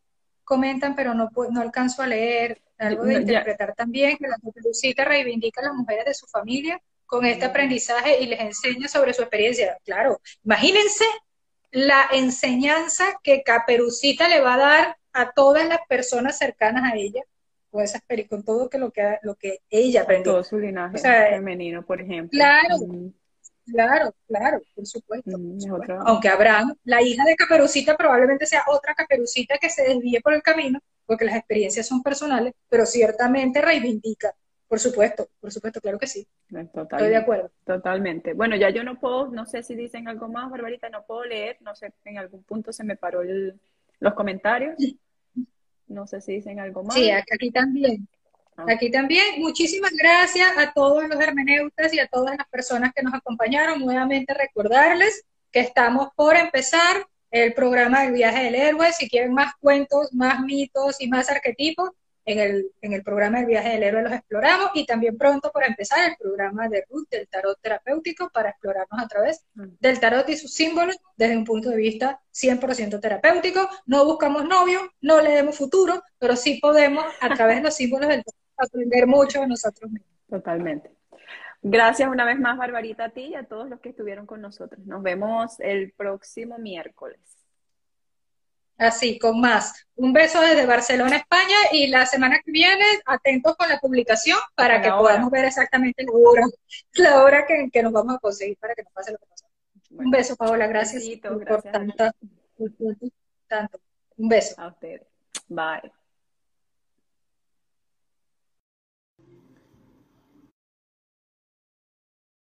comentan, pero no, no alcanzo a leer algo de interpretar también, que la Lucita reivindica a las mujeres de su familia con este aprendizaje y les enseña sobre su experiencia. Claro, imagínense la enseñanza que Caperucita le va a dar a todas las personas cercanas a ella con esas con todo que lo que lo que ella aprendió. Todo su linaje femenino, por ejemplo. Claro, claro, claro, por supuesto. Aunque Abraham, la hija de Caperucita, probablemente sea otra Caperucita que se desvíe por el camino, porque las experiencias son personales, pero ciertamente reivindica. Por supuesto, por supuesto, claro que sí. Estoy de acuerdo. Totalmente. Bueno, ya yo no puedo, no sé si dicen algo más, Barbarita, no puedo leer, no sé, en algún punto se me paró los comentarios. No sé si dicen algo más. Sí, aquí también. Ah. Aquí también, muchísimas gracias a todos los hermeneutas y a todas las personas que nos acompañaron. Nuevamente recordarles que estamos por empezar el programa del viaje del héroe. Si quieren más cuentos, más mitos y más arquetipos, en el, en el programa del viaje del héroe los exploramos y también pronto por empezar el programa de Ruth del tarot terapéutico para explorarnos a través mm. del tarot y sus símbolos desde un punto de vista 100% terapéutico. No buscamos novio, no leemos futuro, pero sí podemos a través de los símbolos del tarot aprender mucho de nosotros mismos. Totalmente. Gracias una vez más, Barbarita, a ti y a todos los que estuvieron con nosotros. Nos vemos el próximo miércoles. Así, con más. Un beso desde Barcelona, España, y la semana que viene, atentos con la publicación para que podamos ver exactamente la hora, la hora que, nos vamos a conseguir para que nos pase lo que pasó. Un beso, Paola, gracias, por, tanto. Un beso. A ustedes. Bye.